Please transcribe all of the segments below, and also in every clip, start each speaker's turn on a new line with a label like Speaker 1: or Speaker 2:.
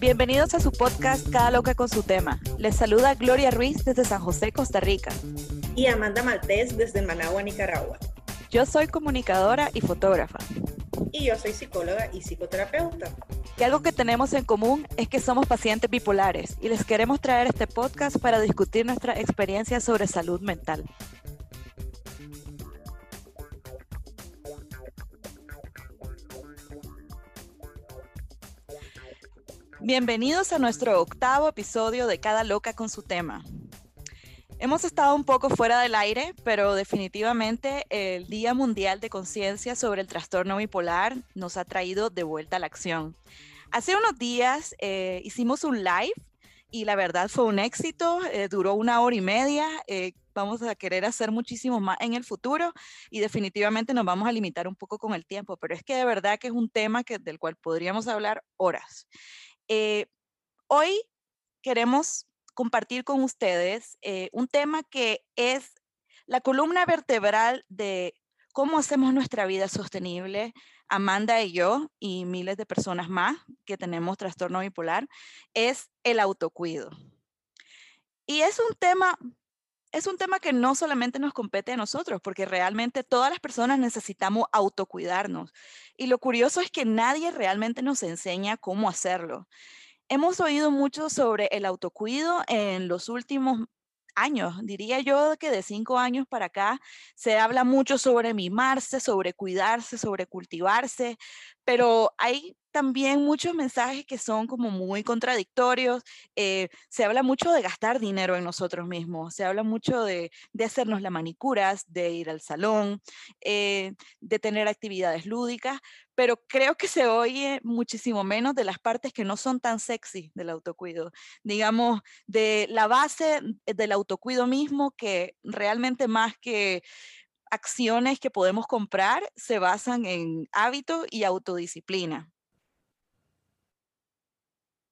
Speaker 1: Bienvenidos a su podcast Cada Loca con su tema. Les saluda Gloria Ruiz desde San José, Costa Rica.
Speaker 2: Y Amanda Maltés desde Managua, Nicaragua.
Speaker 1: Yo soy comunicadora y fotógrafa.
Speaker 2: Y yo soy psicóloga y psicoterapeuta.
Speaker 1: Y algo que tenemos en común es que somos pacientes bipolares y les queremos traer este podcast para discutir nuestra experiencia sobre salud mental. Bienvenidos a nuestro octavo episodio de Cada Loca con su tema. Hemos estado un poco fuera del aire, pero definitivamente el Día Mundial de Conciencia sobre el Trastorno Bipolar nos ha traído de vuelta a la acción. Hace unos días eh, hicimos un live y la verdad fue un éxito, eh, duró una hora y media. Eh, vamos a querer hacer muchísimo más en el futuro y definitivamente nos vamos a limitar un poco con el tiempo, pero es que de verdad que es un tema que, del cual podríamos hablar horas. Eh, hoy queremos compartir con ustedes eh, un tema que es la columna vertebral de cómo hacemos nuestra vida sostenible. Amanda y yo y miles de personas más que tenemos trastorno bipolar, es el autocuido. Y es un tema es un tema que no solamente nos compete a nosotros, porque realmente todas las personas necesitamos autocuidarnos. Y lo curioso es que nadie realmente nos enseña cómo hacerlo. Hemos oído mucho sobre el autocuido en los últimos años, diría yo que de cinco años para acá se habla mucho sobre mimarse, sobre cuidarse, sobre cultivarse, pero hay también muchos mensajes que son como muy contradictorios. Eh, se habla mucho de gastar dinero en nosotros mismos, se habla mucho de, hacernos las manicuras, de ir al salón, eh, de tener actividades lúdicas, pero creo que se oye muchísimo menos de las partes que no son tan sexy del autocuido. Digamos, de la base del autocuido mismo, que realmente más que acciones que podemos comprar se basan en hábito y autodisciplina.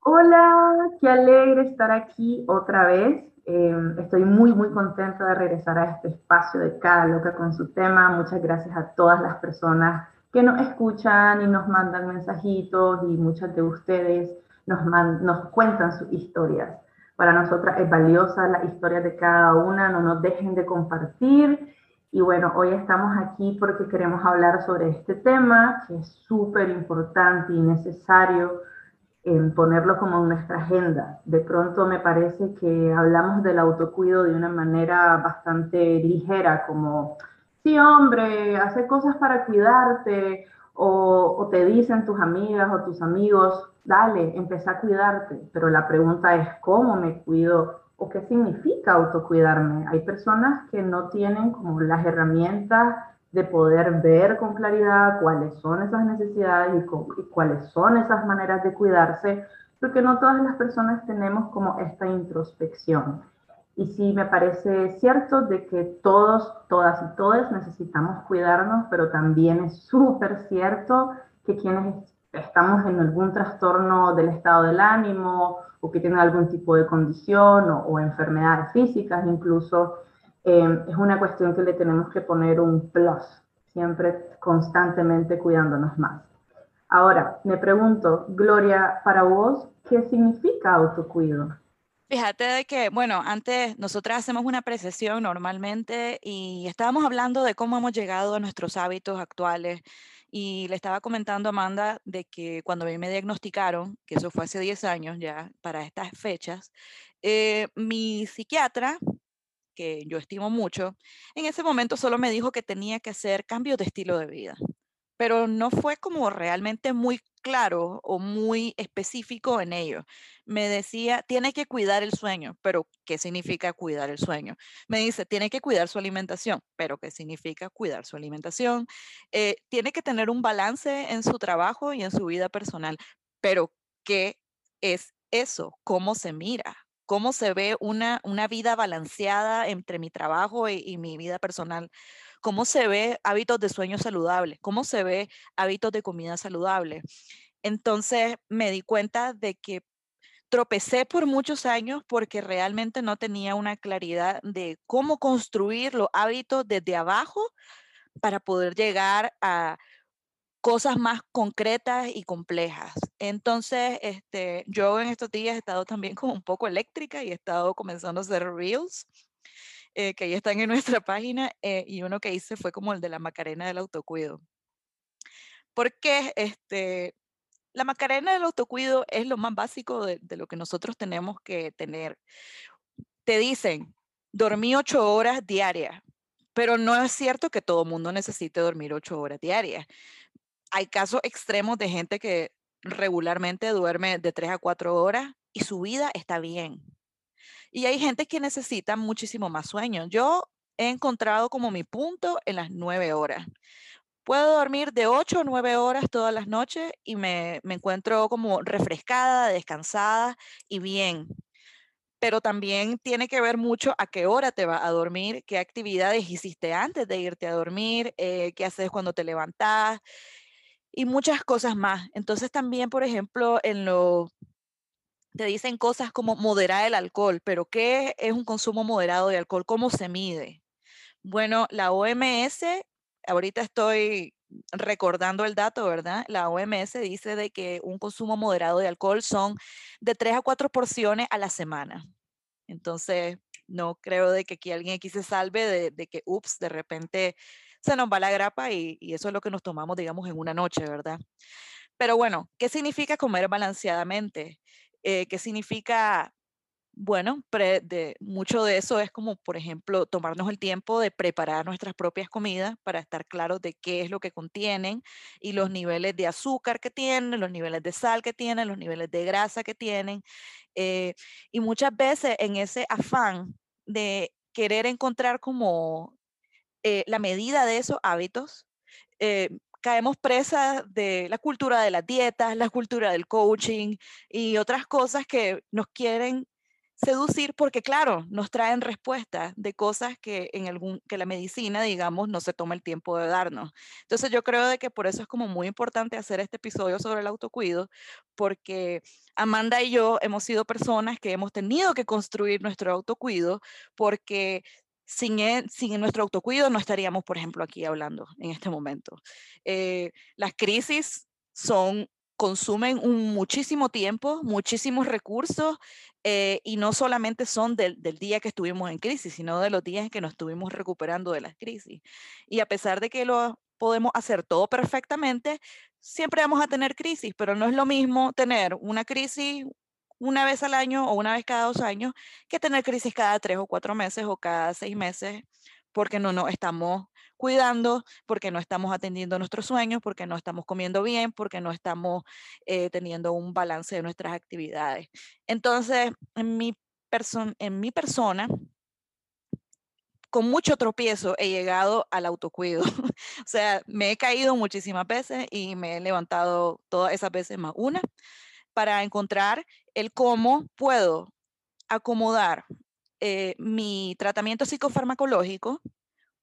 Speaker 3: Hola, qué alegre estar aquí otra vez. Em, estoy muy, muy contenta de regresar a este espacio de Cada Loca con su tema. Muchas gracias a todas las personas que nos escuchan y nos mandan mensajitos y muchas de ustedes nos, nos cuentan sus historias. Para nosotras es valiosa la historia de cada una, no nos dejen de compartir y bueno, hoy estamos aquí porque queremos hablar sobre este tema que es súper importante y necesario en ponerlo como en nuestra agenda. De pronto me parece que hablamos del autocuido de una manera bastante ligera, como, sí, hombre, hace cosas para cuidarte, o, o te dicen tus amigas o tus amigos, dale, empieza a cuidarte. Pero la pregunta es, ¿cómo me cuido? o qué significa autocuidarme. Hay personas que no tienen como las herramientas de poder ver con claridad cuáles son esas necesidades y, cuáles son esas maneras de cuidarse, porque no todas las personas tenemos como esta introspección. Y sí me parece cierto de que todos, todas y todos necesitamos cuidarnos, pero también es súper cierto que quienes estamos en algún trastorno del estado del ánimo o que tienen algún tipo de condición o, enfermedades físicas incluso, eh, es una cuestión que le tenemos que poner un plus, siempre constantemente cuidándonos más. Ahora, me pregunto, Gloria, para vos, ¿qué significa autocuido?
Speaker 1: Fíjate de que, bueno, antes nosotras hacemos una precesión normalmente y estábamos hablando de cómo hemos llegado a nuestros hábitos actuales y le estaba comentando a Amanda de que cuando a mí me diagnosticaron, que eso fue hace 10 años ya, para estas fechas, eh, mi psiquiatra, que yo estimo mucho, en ese momento solo me dijo que tenía que hacer cambios de estilo de vida pero no fue como realmente muy claro o muy específico en ello. Me decía, tiene que cuidar el sueño, pero ¿qué significa cuidar el sueño? Me dice, tiene que cuidar su alimentación, pero ¿qué significa cuidar su alimentación? Eh, tiene que tener un balance en su trabajo y en su vida personal, pero ¿qué es eso? ¿Cómo se mira? ¿Cómo se ve una, una vida balanceada entre mi trabajo y mi vida personal? cómo se ve hábitos de sueño saludable, cómo se ve hábitos de comida saludable. Entonces me di cuenta de que tropecé por muchos años porque realmente no tenía una claridad de cómo construir los hábitos desde abajo para poder llegar a cosas más concretas y complejas. Entonces, este, yo en estos días he estado también como un poco eléctrica y he estado comenzando a hacer reels, eh, que ahí están en nuestra página, eh, y uno que hice fue como el de la Macarena del autocuido. Porque este, la Macarena del autocuido es lo más básico de, de lo que nosotros tenemos que tener. Te dicen, dormí ocho horas diarias, pero no es cierto que todo mundo necesite dormir ocho horas diarias hay casos extremos de gente que regularmente duerme de tres a cuatro horas y su vida está bien. Y hay gente que necesita muchísimo más sueño. Yo he encontrado como mi punto en las nueve horas. Puedo dormir de ocho o nueve horas todas las noches y me, me encuentro como refrescada, descansada y bien pero también tiene que ver mucho a qué hora te vas a dormir, qué actividades hiciste antes de irte a dormir, eh, qué haces cuando te levantas, y muchas cosas más. Entonces también, por ejemplo, en lo te dicen cosas como moderar el alcohol, pero ¿qué es un consumo moderado de alcohol? ¿Cómo se mide? Bueno, la OMS, ahorita estoy recordando el dato, ¿verdad? La OMS dice de que un consumo moderado de alcohol son de 3 a 4 porciones a la semana. Entonces, no creo de que aquí alguien aquí se salve de, de que, ups, de repente se nos va la grapa y, eso es lo que nos tomamos, digamos, en una noche, ¿verdad? Pero bueno, ¿qué significa comer balanceadamente? Eh, ¿Qué significa bueno, de, mucho de eso es como, por ejemplo, tomarnos el tiempo de preparar nuestras propias comidas para estar claros de qué es lo que contienen y los niveles de azúcar que tienen, los niveles de sal que tienen, los niveles de grasa que tienen. Eh, y muchas veces en ese afán de querer encontrar como eh, la medida de esos hábitos, eh, caemos presas de la cultura de las dietas, la cultura del coaching y otras cosas que nos quieren seducir porque, claro, nos traen respuestas de cosas que en algún, que la medicina, digamos, no se toma el tiempo de darnos. Entonces yo creo de que por eso es como muy importante hacer este episodio sobre el autocuido, porque Amanda y yo hemos sido personas que hemos tenido que construir nuestro autocuido porque sin, e, sin nuestro autocuido no estaríamos, por ejemplo, aquí hablando en este momento. Eh, las crisis son consumen un muchísimo tiempo, muchísimos recursos eh, y no solamente son del, del, día que estuvimos en crisis, sino de los días que nos estuvimos recuperando de las crisis. Y a pesar de que lo podemos hacer todo perfectamente, siempre vamos a tener crisis, pero no es lo mismo tener una crisis una vez al año o una vez cada dos años que tener crisis cada tres o cuatro meses o cada seis meses porque no nos estamos cuidando, porque no estamos atendiendo nuestros sueños, porque no estamos comiendo bien, porque no estamos eh, teniendo un balance de nuestras actividades. Entonces, en mi, en mi persona, con mucho tropiezo he llegado al autocuido. o sea, me he caído muchísimas veces y me he levantado todas esas veces más una para encontrar el cómo puedo acomodar eh, mi tratamiento psicofarmacológico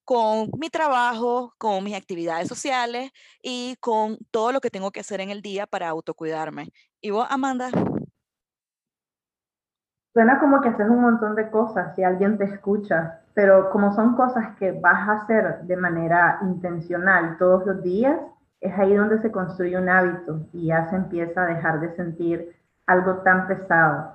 Speaker 1: con mi trabajo, con mis actividades sociales y con todo lo que tengo que hacer en el día para autocuidarme. ¿Y vos, Amanda?
Speaker 3: Suena como que haces un montón de cosas si alguien te escucha, pero como son cosas que vas a hacer de manera intencional todos los días, es ahí donde se construye un hábito y ya se empieza a dejar de sentir algo tan pesado.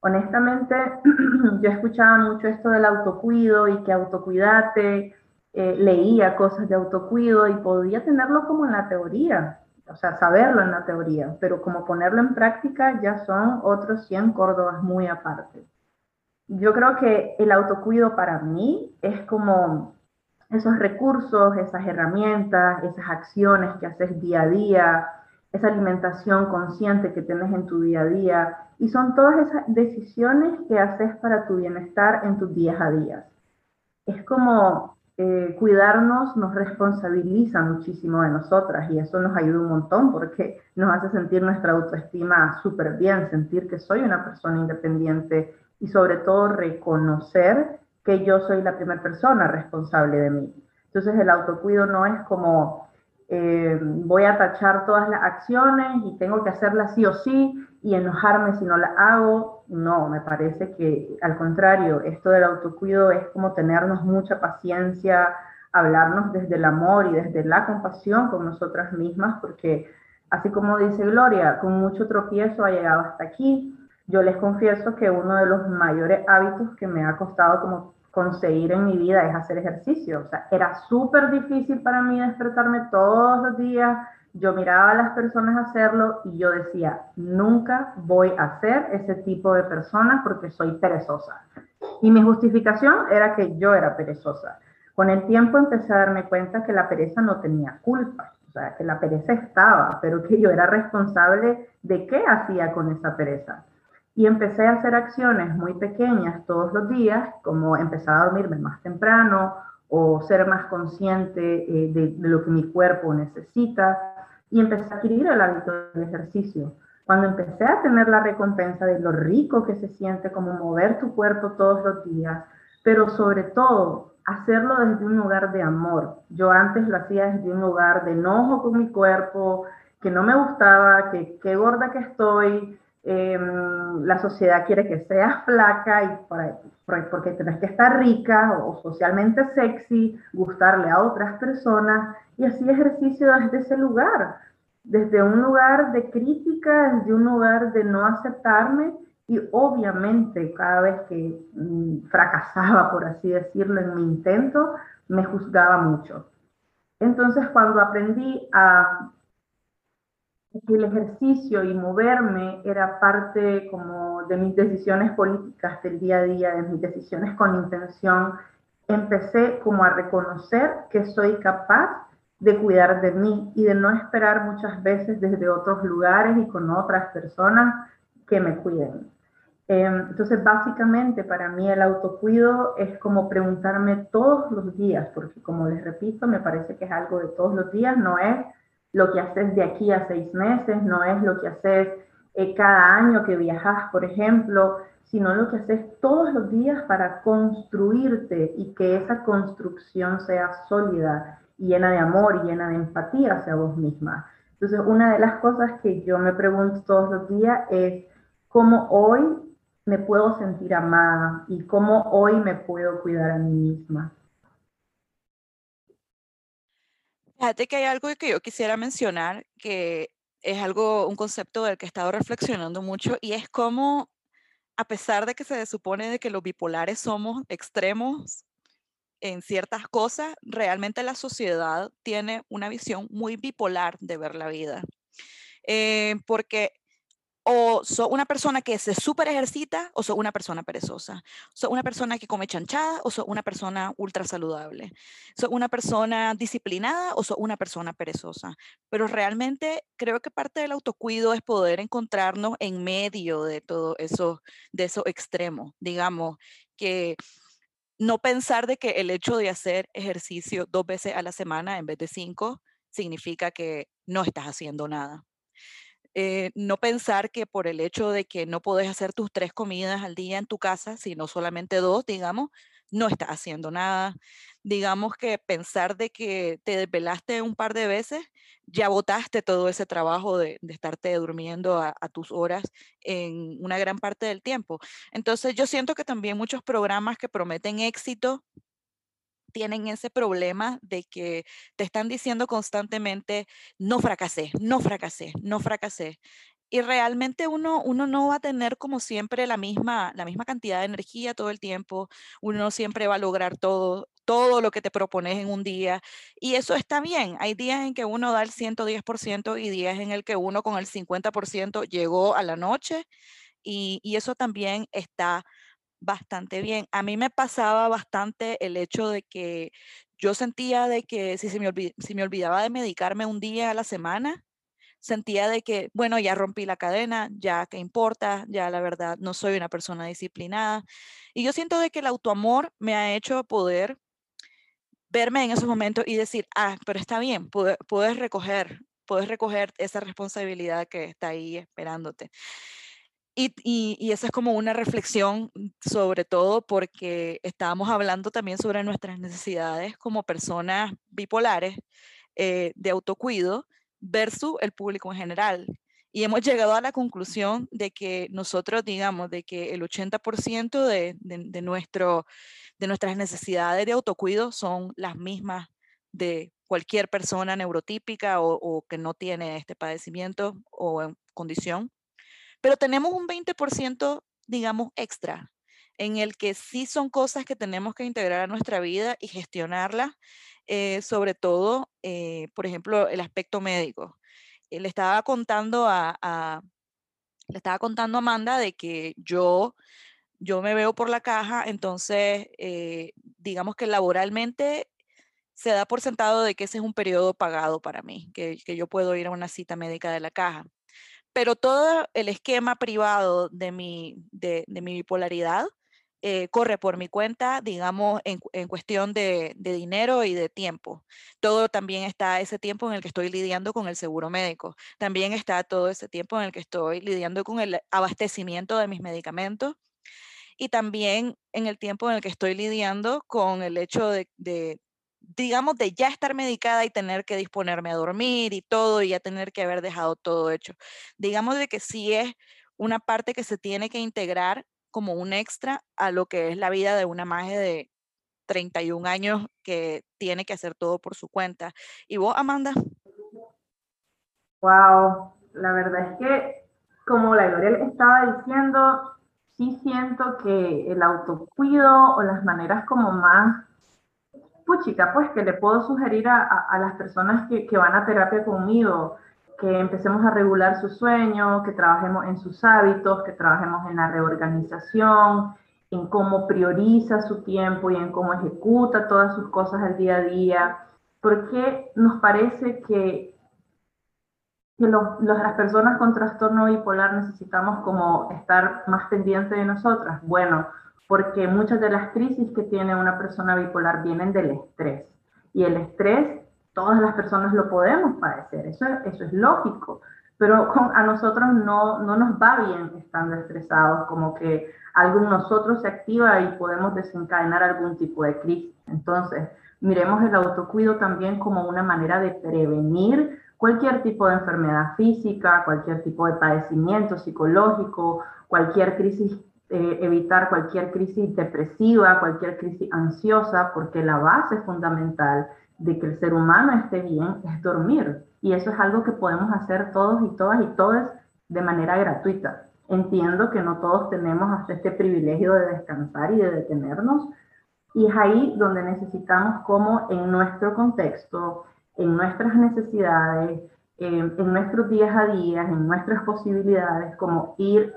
Speaker 3: Honestamente, yo escuchaba mucho esto del autocuido y que autocuidate, eh, leía cosas de autocuido y podía tenerlo como en la teoría, o sea, saberlo en la teoría, pero como ponerlo en práctica ya son otros 100 córdobas muy aparte. Yo creo que el autocuido para mí es como esos recursos, esas herramientas, esas acciones que haces día a día, esa alimentación consciente que tienes en tu día a día. Y son todas esas decisiones que haces para tu bienestar en tus días a días. Es como eh, cuidarnos nos responsabiliza muchísimo de nosotras y eso nos ayuda un montón porque nos hace sentir nuestra autoestima súper bien, sentir que soy una persona independiente y sobre todo reconocer que yo soy la primera persona responsable de mí. Entonces el autocuido no es como eh, voy a tachar todas las acciones y tengo que hacerlas sí o sí y enojarme si no las hago. No, me parece que al contrario, esto del autocuido es como tenernos mucha paciencia, hablarnos desde el amor y desde la compasión con nosotras mismas, porque así como dice Gloria, con mucho tropiezo ha llegado hasta aquí. Yo les confieso que uno de los mayores hábitos que me ha costado como conseguir en mi vida es hacer ejercicio. O sea, era súper difícil para mí despertarme todos los días. Yo miraba a las personas hacerlo y yo decía, nunca voy a ser ese tipo de persona porque soy perezosa. Y mi justificación era que yo era perezosa. Con el tiempo empecé a darme cuenta que la pereza no tenía culpa, o sea, que la pereza estaba, pero que yo era responsable de qué hacía con esa pereza. Y empecé a hacer acciones muy pequeñas todos los días, como empezar a dormirme más temprano o ser más consciente eh, de, de, lo que mi cuerpo necesita y empecé a adquirir el hábito del ejercicio. Cuando empecé a tener la recompensa de lo rico que se siente como mover tu cuerpo todos los días, pero sobre todo hacerlo desde un lugar de amor. Yo antes lo hacía desde un lugar de enojo con mi cuerpo, que no me gustaba, que qué gorda que estoy, Em, la sociedad quiere que seas flaca y porque tenés que estar rica o, socialmente sexy, gustarle a otras personas y así ejercicio desde ese lugar, desde un lugar de crítica, desde un lugar de no aceptarme y obviamente cada vez que mm, fracasaba, por así decirlo, en mi intento, me juzgaba mucho. Entonces cuando aprendí a que el ejercicio y moverme era parte como de mis decisiones políticas del día a día, de mis decisiones con intención, empecé como a reconocer que soy capaz de cuidar de mí y de no esperar muchas veces desde otros lugares y con otras personas que me cuiden. Em, entonces, básicamente para mí el autocuido es como preguntarme todos los días, porque como les repito, me parece que es algo de todos los días, no es lo que haces de aquí a seis meses, no es lo que haces eh, cada año que viajas, por ejemplo, sino lo que haces todos los días para construirte y que esa construcción sea sólida, llena de amor y llena de empatía hacia vos misma. Entonces, una de las cosas que yo me pregunto todos los días es cómo hoy me puedo sentir amada y cómo hoy me puedo cuidar a mí misma.
Speaker 1: Fíjate que hay algo que yo quisiera mencionar, que es algo, un concepto del que he estado reflexionando mucho, y es cómo, a pesar de que se supone de que los bipolares somos extremos en ciertas cosas, realmente la sociedad tiene una visión muy bipolar de ver la vida. Eh, porque o sos una persona que se súper ejercita o sos una persona perezosa. Sos una persona que come chanchada o sos una persona ultra saludable. Sos una persona disciplinada o sos una persona perezosa. Pero realmente creo que parte del autocuido es poder encontrarnos en medio de todo eso, de esos extremos. Digamos que no pensar de que el hecho de hacer ejercicio dos veces a la semana en vez de cinco significa que no estás haciendo nada eh, no pensar que por el hecho de que no puedes hacer tus tres comidas al día en tu casa, sino solamente dos, digamos, no estás haciendo nada. Digamos que pensar de que te desvelaste un par de veces, ya botaste todo ese trabajo de, estarte durmiendo a, tus horas en una gran parte del tiempo. Entonces yo siento que también muchos programas que prometen éxito tienen ese problema de que te están diciendo constantemente, no fracasé, no fracasé, no fracasé. Y realmente uno, uno no va a tener como siempre la misma, la misma cantidad de energía todo el tiempo, uno no siempre va a lograr todo, todo lo que te propones en un día. Y eso está bien. Hay días en que uno da el 110% y días en el que uno con el 50% llegó a la noche. Y, y eso también está bastante bien. A mí me pasaba bastante el hecho de que yo sentía de que si, se me, si me olvidaba de medicarme un día a la semana, sentía de que, bueno, ya rompí la cadena, ya qué importa, ya la verdad no soy una persona disciplinada. Y yo siento de que el autoamor me ha hecho poder verme en esos momentos y decir, ah, pero está bien, puedes recoger, puedes recoger esa responsabilidad que está ahí esperándote. Y, esa es como una reflexión sobre todo porque estábamos hablando también sobre nuestras necesidades como personas bipolares. eh, de autocuido versus el público en general. Y hemos llegado a la conclusión de que nosotros, digamos, de que el 80% de, de, nuestro, de nuestras necesidades de autocuido son las mismas de cualquier persona neurotípica o, o que no tiene este padecimiento o condición. Pero tenemos un 20%, digamos, extra, en el que sí son cosas que tenemos que integrar a nuestra vida y gestionarlas, eh, sobre todo, eh, por ejemplo, el aspecto médico. Eh, le estaba contando a, le estaba contando a Amanda de que yo, yo me veo por la caja, entonces eh, digamos que laboralmente se da por sentado de que ese es un periodo pagado para mí, que, que yo puedo ir a una cita médica de la caja. Pero todo el esquema privado de mi, de, de mi bipolaridad eh, corre por mi cuenta, digamos, en, cuestión de, dinero y de tiempo. Todo también está ese tiempo en el que estoy lidiando con el seguro médico. También está todo ese tiempo en el que estoy lidiando con el abastecimiento de mis medicamentos. Y también en el tiempo en el que estoy lidiando con el hecho de, de digamos, de ya estar medicada y tener que disponerme a dormir y todo, y ya tener que haber dejado todo hecho. Digamos de que sí es una parte que se tiene que integrar como un extra a lo que es la vida de una madre de 31 años que tiene que hacer todo por su cuenta. ¿Y vos, Amanda?
Speaker 3: Wow, la verdad es que, como la Gloria estaba diciendo, sí siento que el autocuido o las maneras como más puchica, pues que le puedo sugerir a, las personas que, van a terapia conmigo, que empecemos a regular su sueño, que trabajemos en sus hábitos, que trabajemos en la reorganización, en cómo prioriza su tiempo y en cómo ejecuta todas sus cosas al día a día, porque nos parece que, que las personas con trastorno bipolar necesitamos como estar más pendientes de nosotras. Bueno, porque muchas de las crisis que tiene una persona bipolar vienen del estrés. Y el estrés todas las personas lo podemos padecer, eso, eso es lógico, pero a nosotros no, no nos va bien estando estresados, como que algo en nosotros se activa y podemos desencadenar algún tipo de crisis. Entonces, miremos el autocuido también como una manera de prevenir cualquier tipo de enfermedad física, cualquier tipo de padecimiento psicológico, cualquier crisis, eh, evitar cualquier crisis depresiva, cualquier crisis ansiosa, porque la base fundamental de que el ser humano esté bien es dormir. Y eso es algo que podemos hacer todos y todas y todas de manera gratuita. Entiendo que no todos tenemos hasta este privilegio de descansar y de detenernos. Y es ahí donde necesitamos como en nuestro contexto, en nuestras necesidades, en nuestros días a días, en nuestras posibilidades, como ir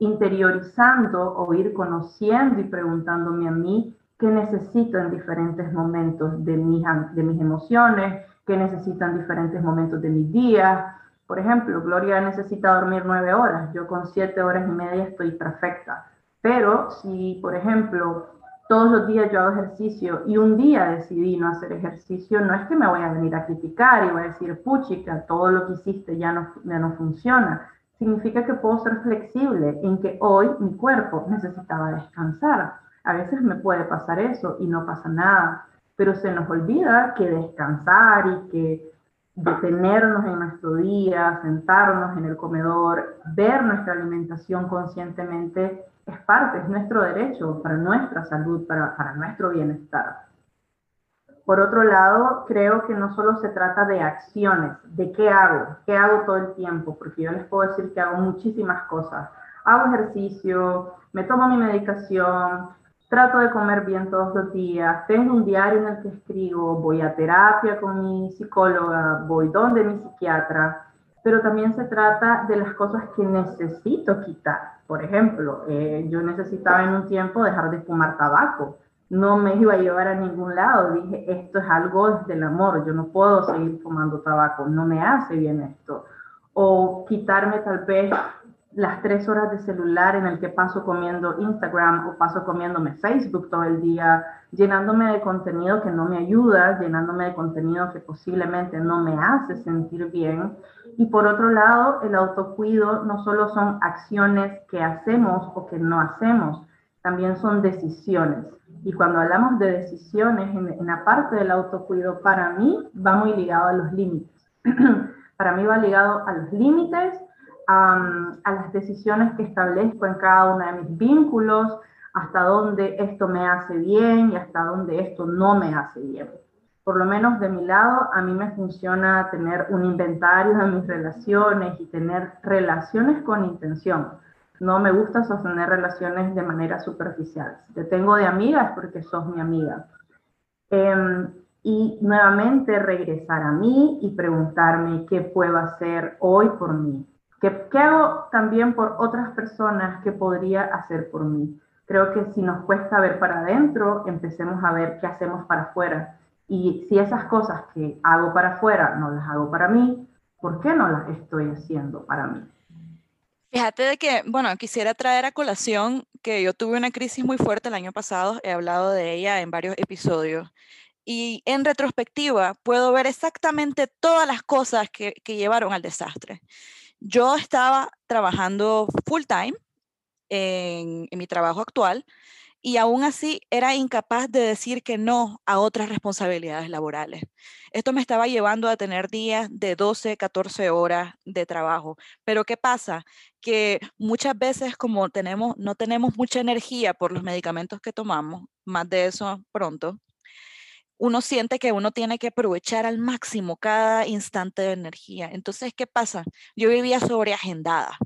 Speaker 3: interiorizando o ir conociendo y preguntándome a mí qué necesito en diferentes momentos de mis, de mis emociones, qué necesito en diferentes momentos de mis días. Por ejemplo, Gloria necesita dormir nueve horas, yo con siete horas y media estoy perfecta. Pero si, por ejemplo, todos los días yo hago ejercicio y un día decidí no hacer ejercicio, no es que me voy a venir a criticar y voy a decir, puchica, todo lo que hiciste ya no, ya no funciona. Significa que puedo ser flexible en que hoy mi cuerpo necesitaba descansar a veces me puede pasar eso y no pasa nada, pero se nos olvida que descansar y que detenernos en nuestro día, sentarnos en el comedor, ver nuestra alimentación conscientemente es parte, es nuestro derecho para nuestra salud, para, para nuestro bienestar. Por otro lado, creo que no solo se trata de acciones, de qué hago, qué hago todo el tiempo, porque yo les puedo decir que hago muchísimas cosas. Hago ejercicio, me tomo mi medicación, trato de comer bien todos los días, tengo un diario en el que escribo, voy a terapia con mi psicóloga, voy donde mi psiquiatra, pero también se trata de las cosas que necesito quitar. Por ejemplo, eh, yo necesitaba en un tiempo dejar de fumar tabaco, no me iba a llevar a ningún lado, dije, esto es algo del amor, yo no puedo seguir fumando tabaco, no me hace bien esto. O quitarme tal vez las tres horas de celular en el que paso comiendo Instagram o paso comiéndome Facebook todo el día, llenándome de contenido que no me ayuda, llenándome de contenido que posiblemente no me hace sentir bien. Y por otro lado, el autocuido no solo son acciones que hacemos o que no hacemos, también son decisiones. Y cuando hablamos de decisiones, en, la parte del autocuido, para mí va muy ligado a los límites. para mí va ligado a los límites, a, a las decisiones que establezco en cada uno de mis vínculos, hasta dónde esto me hace bien y hasta dónde esto no me hace bien. Por lo menos de mi lado, a mí me funciona tener un inventario de mis relaciones y tener relaciones con intención. No me gusta sostener relaciones de manera superficial. Te tengo de amiga porque sos mi amiga. Em, y nuevamente regresar a mí y preguntarme qué puedo hacer hoy por mí. ¿Qué, ¿Qué hago también por otras personas que podría hacer por mí? creo que si nos cuesta ver para adentro, empecemos a ver qué hacemos para afuera. Y si esas cosas que hago para afuera no las hago para mí, ¿por qué no las estoy haciendo para mí?
Speaker 1: Fíjate de que, bueno, quisiera traer a colación que yo tuve una crisis muy fuerte el año pasado, he hablado de ella en varios episodios, y en retrospectiva puedo ver exactamente todas las cosas que, que llevaron al desastre. Yo estaba trabajando full time, en, mi trabajo actual y aún así era incapaz de decir que no a otras responsabilidades laborales. Esto me estaba llevando a tener días de 12, 14 horas de trabajo. Pero ¿qué pasa? Que muchas veces como no tenemos mucha energía por los medicamentos que tomamos, más de eso pronto, uno siente que uno tiene que aprovechar al máximo cada instante de energía. Entonces, ¿qué pasa? Yo vivía sobreagendada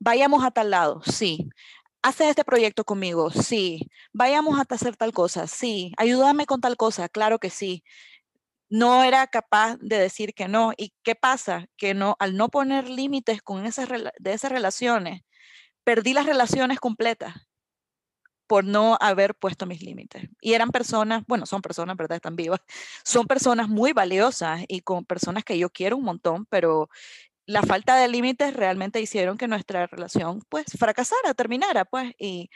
Speaker 1: vayamos a tal lado, sí. Hace este proyecto conmigo, sí. Vayamos a hacer tal cosa, sí. Ayúdame con tal cosa, claro que sí. No era capaz de decir que no. ¿Y qué pasa? Que no, al no poner límites con esas, de esas relaciones, perdí las relaciones completas por no haber puesto mis límites. Y eran personas, bueno, son personas, ¿verdad? Están vivas. Son personas muy valiosas y con personas que yo quiero un montón, pero la falta de límites realmente hicieron que nuestra relación pues fracasara, terminara, pues. Y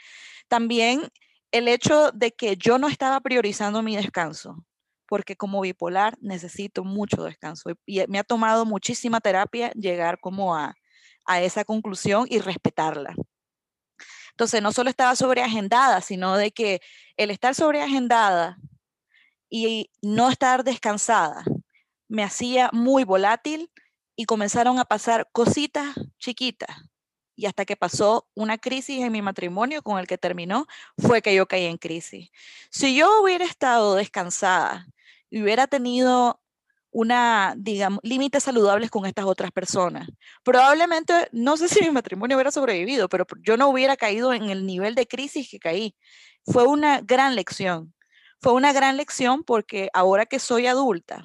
Speaker 1: también el hecho de que yo no estaba priorizando mi descanso, porque como bipolar necesito mucho descanso y me ha tomado muchísima terapia llegar como a, a esa conclusión y respetarla. Entonces, no solo estaba sobreagendada, sino de que el estar sobreagendada y no estar descansada me hacía muy volátil, y comenzaron a pasar cositas chiquitas. Y hasta que pasó una crisis en mi matrimonio con el que terminó, fue que yo caí en crisis. Si yo hubiera estado descansada y hubiera tenido una, digamos, límites saludables con estas otras personas. Probablemente, no sé si mi matrimonio hubiera sobrevivido, pero yo no hubiera caído en el nivel de crisis que caí. Fue una gran lección. Fue una gran lección porque ahora que soy adulta,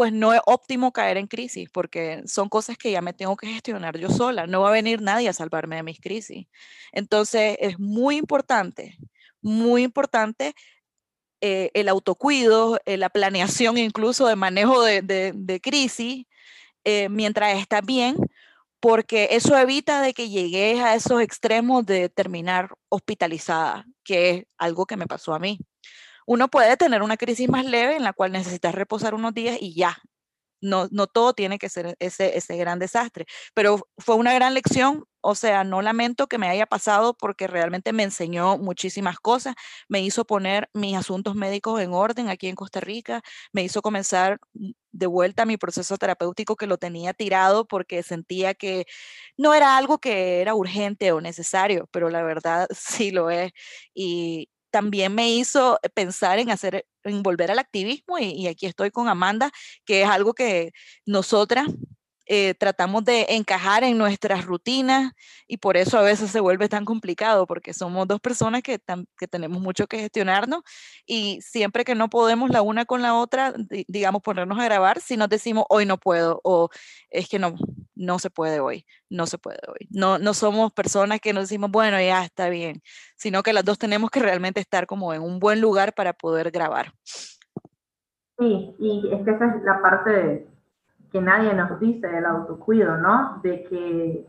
Speaker 1: pues no es óptimo caer en crisis porque son cosas que ya me tengo que gestionar yo sola. No va a venir nadie a salvarme de mis crisis. Entonces es muy importante, muy importante eh, el autocuido, eh, la planeación incluso de manejo de, crisis eh, mientras está bien, porque eso evita de que llegues a esos extremos de terminar hospitalizada, que es algo que me pasó a mí uno puede tener una crisis más leve en la cual necesitas reposar unos días y ya. No, no todo tiene que ser ese, ese gran desastre, pero fue una gran lección, o sea, no lamento que me haya pasado porque realmente me enseñó muchísimas cosas, me hizo poner mis asuntos médicos en orden aquí en Costa Rica, me hizo comenzar de vuelta mi proceso terapéutico que lo tenía tirado porque sentía que no era algo que era urgente o necesario, pero la verdad sí lo es. Y, también me hizo pensar en hacer, en volver al activismo y, aquí estoy con Amanda, que es algo que nosotras eh, tratamos de encajar en nuestras rutinas y por eso a veces se vuelve tan complicado porque somos dos personas que, que tenemos mucho que gestionarnos y siempre que no podemos la una con la otra, digamos, ponernos a grabar, si nos decimos hoy no puedo o es que no, no se puede hoy, no se puede hoy. No, no somos personas que nos decimos, bueno, ya está bien, sino que las dos tenemos que realmente estar como en un buen lugar para poder grabar.
Speaker 3: Sí, y es que esa es la parte de que nadie nos dice el autocuido, ¿no? De que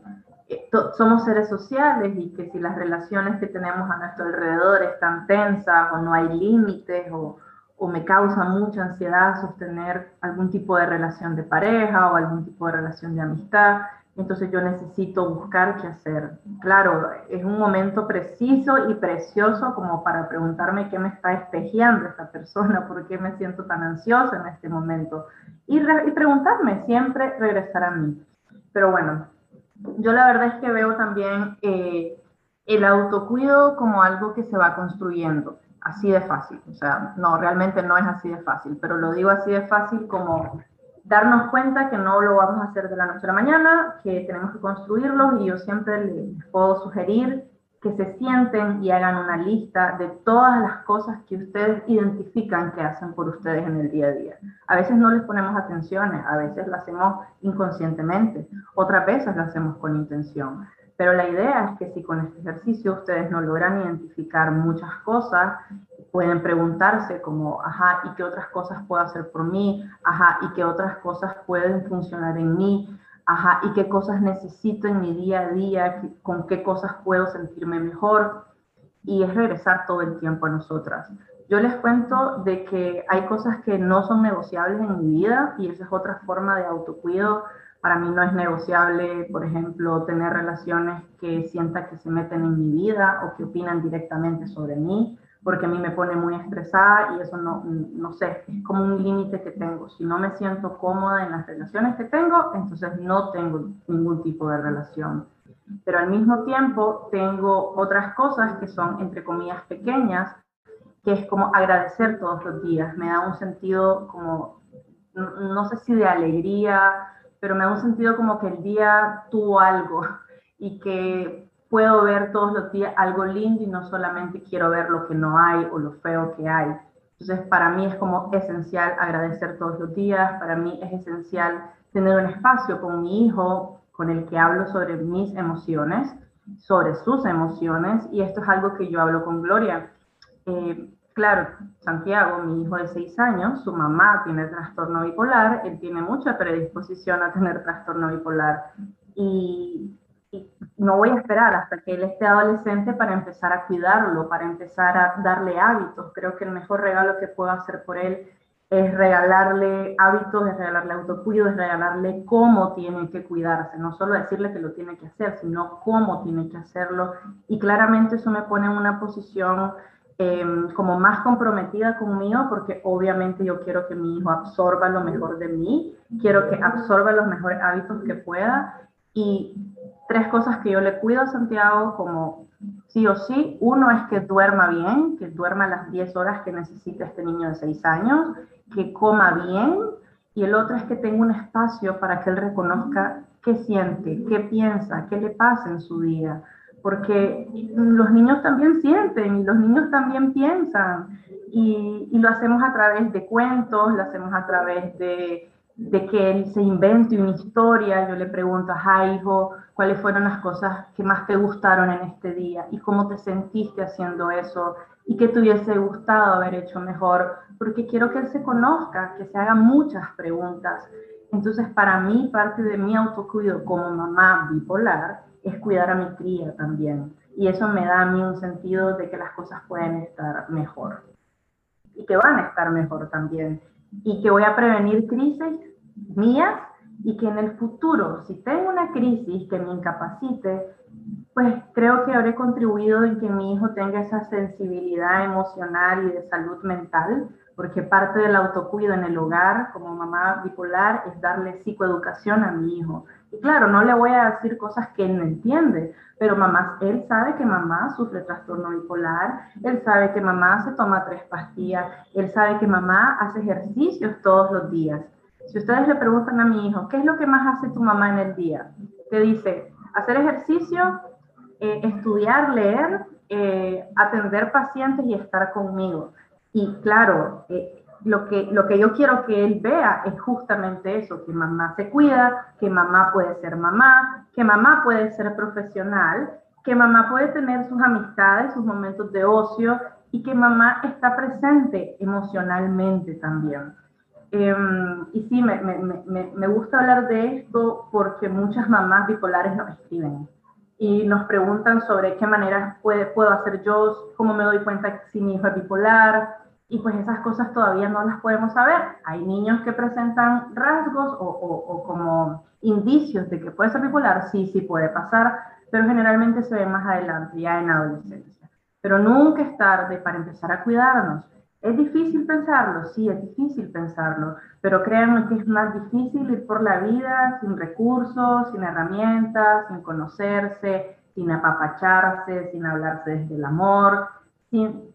Speaker 3: eh, somos seres sociales y que si las relaciones que tenemos a nuestro alrededor están tensas o no hay límites o, o me causa mucha ansiedad sostener algún tipo de relación de pareja o algún tipo de relación de amistad, entonces yo necesito buscar qué hacer. Claro, es un momento preciso y precioso como para preguntarme qué me está espejeando esta persona, por qué me siento tan ansiosa en este momento. Y, preguntarme, siempre regresar a mí. Pero bueno, yo la verdad es que veo también eh, el autocuido como algo que se va construyendo, así de fácil. O sea, no, realmente no es así de fácil, pero lo digo así de fácil como darnos cuenta que no lo vamos a hacer de la noche a la mañana, que tenemos que construirlo y yo siempre les puedo sugerir que se sienten y hagan una lista de todas las cosas que ustedes identifican que hacen por ustedes en el día a día. A veces no les ponemos atención, a veces lo hacemos inconscientemente, otras veces lo hacemos con intención. Pero la idea es que si con este ejercicio ustedes no logran identificar muchas cosas, pueden preguntarse como, ajá, ¿y qué otras cosas puedo hacer por mí? Ajá, ¿y qué otras cosas pueden funcionar en mí? Ajá, ¿y qué cosas necesito en mi día a día? ¿Con qué cosas puedo sentirme mejor? Y es regresar todo el tiempo a nosotras. Yo les cuento de que hay cosas que no son negociables en mi vida y esa es otra forma de autocuido. Para mí no es negociable, por ejemplo, tener relaciones que sienta que se meten en mi vida o que opinan directamente sobre mí porque a mí me pone muy estresada y eso no, no sé, es como un límite que tengo. Si no me siento cómoda en las relaciones que tengo, entonces no tengo ningún tipo de relación. Pero al mismo tiempo tengo otras cosas que son, entre comillas, pequeñas, que es como agradecer todos los días. Me da un sentido como, no sé si de alegría, pero me da un sentido como que el día tuvo algo y que puedo ver todos los días algo lindo y no solamente quiero ver lo que no hay o lo feo que hay. Entonces, para mí es como esencial agradecer todos los días, para mí es esencial tener un espacio con mi hijo con el que hablo sobre mis emociones, sobre sus emociones, y esto es algo que yo hablo con Gloria. Eh, claro, Santiago, mi hijo de seis años, su mamá tiene trastorno bipolar, él tiene mucha predisposición a tener trastorno bipolar, y no voy a esperar hasta que él esté adolescente para empezar a cuidarlo, para empezar a darle hábitos. Creo que el mejor regalo que puedo hacer por él es regalarle hábitos, es regalarle autocuido, es regalarle cómo tiene que cuidarse, no solo decirle que lo tiene que hacer, sino cómo tiene que hacerlo. Y claramente eso me pone en una posición em, como más comprometida conmigo, porque obviamente yo quiero que mi hijo absorba lo mejor de mí, quiero que absorba los mejores hábitos que pueda. Y tres cosas que yo le cuido a Santiago como sí o sí. Uno es que duerma bien, que duerma las 10 horas que necesita este niño de 6 años, que coma bien. Y el otro es que tenga un espacio para que él reconozca qué siente, qué piensa, qué le pasa en su día. Porque los niños también sienten y los niños también piensan. Y, y lo hacemos a través de cuentos, lo hacemos a través de de que él se invente una historia, yo le pregunto, a hijo, ¿cuáles fueron las cosas que más te gustaron en este día? ¿Y cómo te sentiste haciendo eso? ¿Y qué te hubiese gustado haber hecho mejor? Porque quiero que él se conozca, que se haga muchas preguntas. Entonces, para mí, parte de mi autocuido como mamá bipolar es cuidar a mi cría también. Y eso me da a mí un sentido de que las cosas pueden estar mejor. Y que van a estar mejor también y que voy a prevenir crisis mías y que en el futuro, si tengo una crisis que me incapacite, pues creo que habré contribuido en que mi hijo tenga esa sensibilidad emocional y de salud mental, porque parte del autocuido en el hogar como mamá bipolar es darle psicoeducación a mi hijo. Y claro, no le voy a decir cosas que él no entiende, pero mamá, él sabe que mamá sufre trastorno bipolar, él sabe que mamá se toma tres pastillas, él sabe que mamá hace ejercicios todos los días. Si ustedes le preguntan a mi hijo, ¿qué es lo que más hace tu mamá en el día? Te dice, hacer ejercicio, eh, estudiar, leer, eh, atender pacientes y estar conmigo. Y claro, eh, lo que, lo que yo quiero que él vea es justamente eso, que mamá se cuida, que mamá puede ser mamá, que mamá puede ser profesional, que mamá puede tener sus amistades, sus momentos de ocio y que mamá está presente emocionalmente también. Em, y sí, me, me, me, gusta hablar de esto porque muchas mamás bipolares nos escriben y nos preguntan sobre qué manera puede, puedo hacer yo, cómo me doy cuenta si mi hijo es bipolar, y pues esas cosas todavía no las podemos saber. Hay niños que presentan rasgos o, o, como indicios de que puede ser bipolar, sí, sí puede pasar, pero generalmente se ve más adelante, ya en adolescencia. Pero nunca es tarde para empezar a cuidarnos. Es difícil pensarlo, sí, es difícil pensarlo, pero créanme que es más difícil ir por la vida sin recursos, sin herramientas, sin conocerse, sin apapacharse, sin hablarse desde el amor. Sin...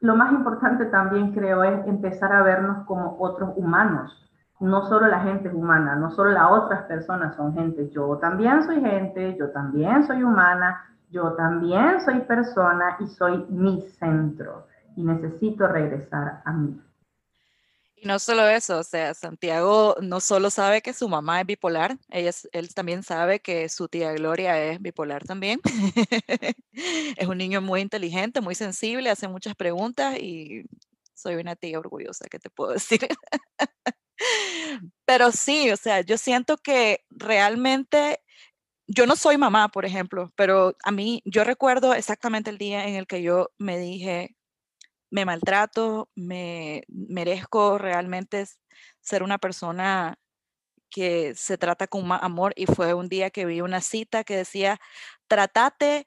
Speaker 3: Lo más importante también creo es empezar a vernos como otros humanos. No solo la gente es humana, no solo las otras personas son gente. Yo también soy gente, yo también soy humana, yo también soy persona y soy mi centro y necesito regresar a mí.
Speaker 1: Y no solo eso, o sea, Santiago no solo sabe que su mamá es bipolar, ella, él también sabe que su tía Gloria es bipolar también. es un niño muy inteligente, muy sensible, hace muchas preguntas y soy una tía orgullosa, ¿qué te puedo decir? Pero sí, o sea, yo siento que realmente yo no soy mamá, por ejemplo, pero a mí, yo recuerdo exactamente el día en el que yo me dije, me maltrato, me merezco realmente ser una persona que se trata con amor y fue un día que vi una cita que decía, tratate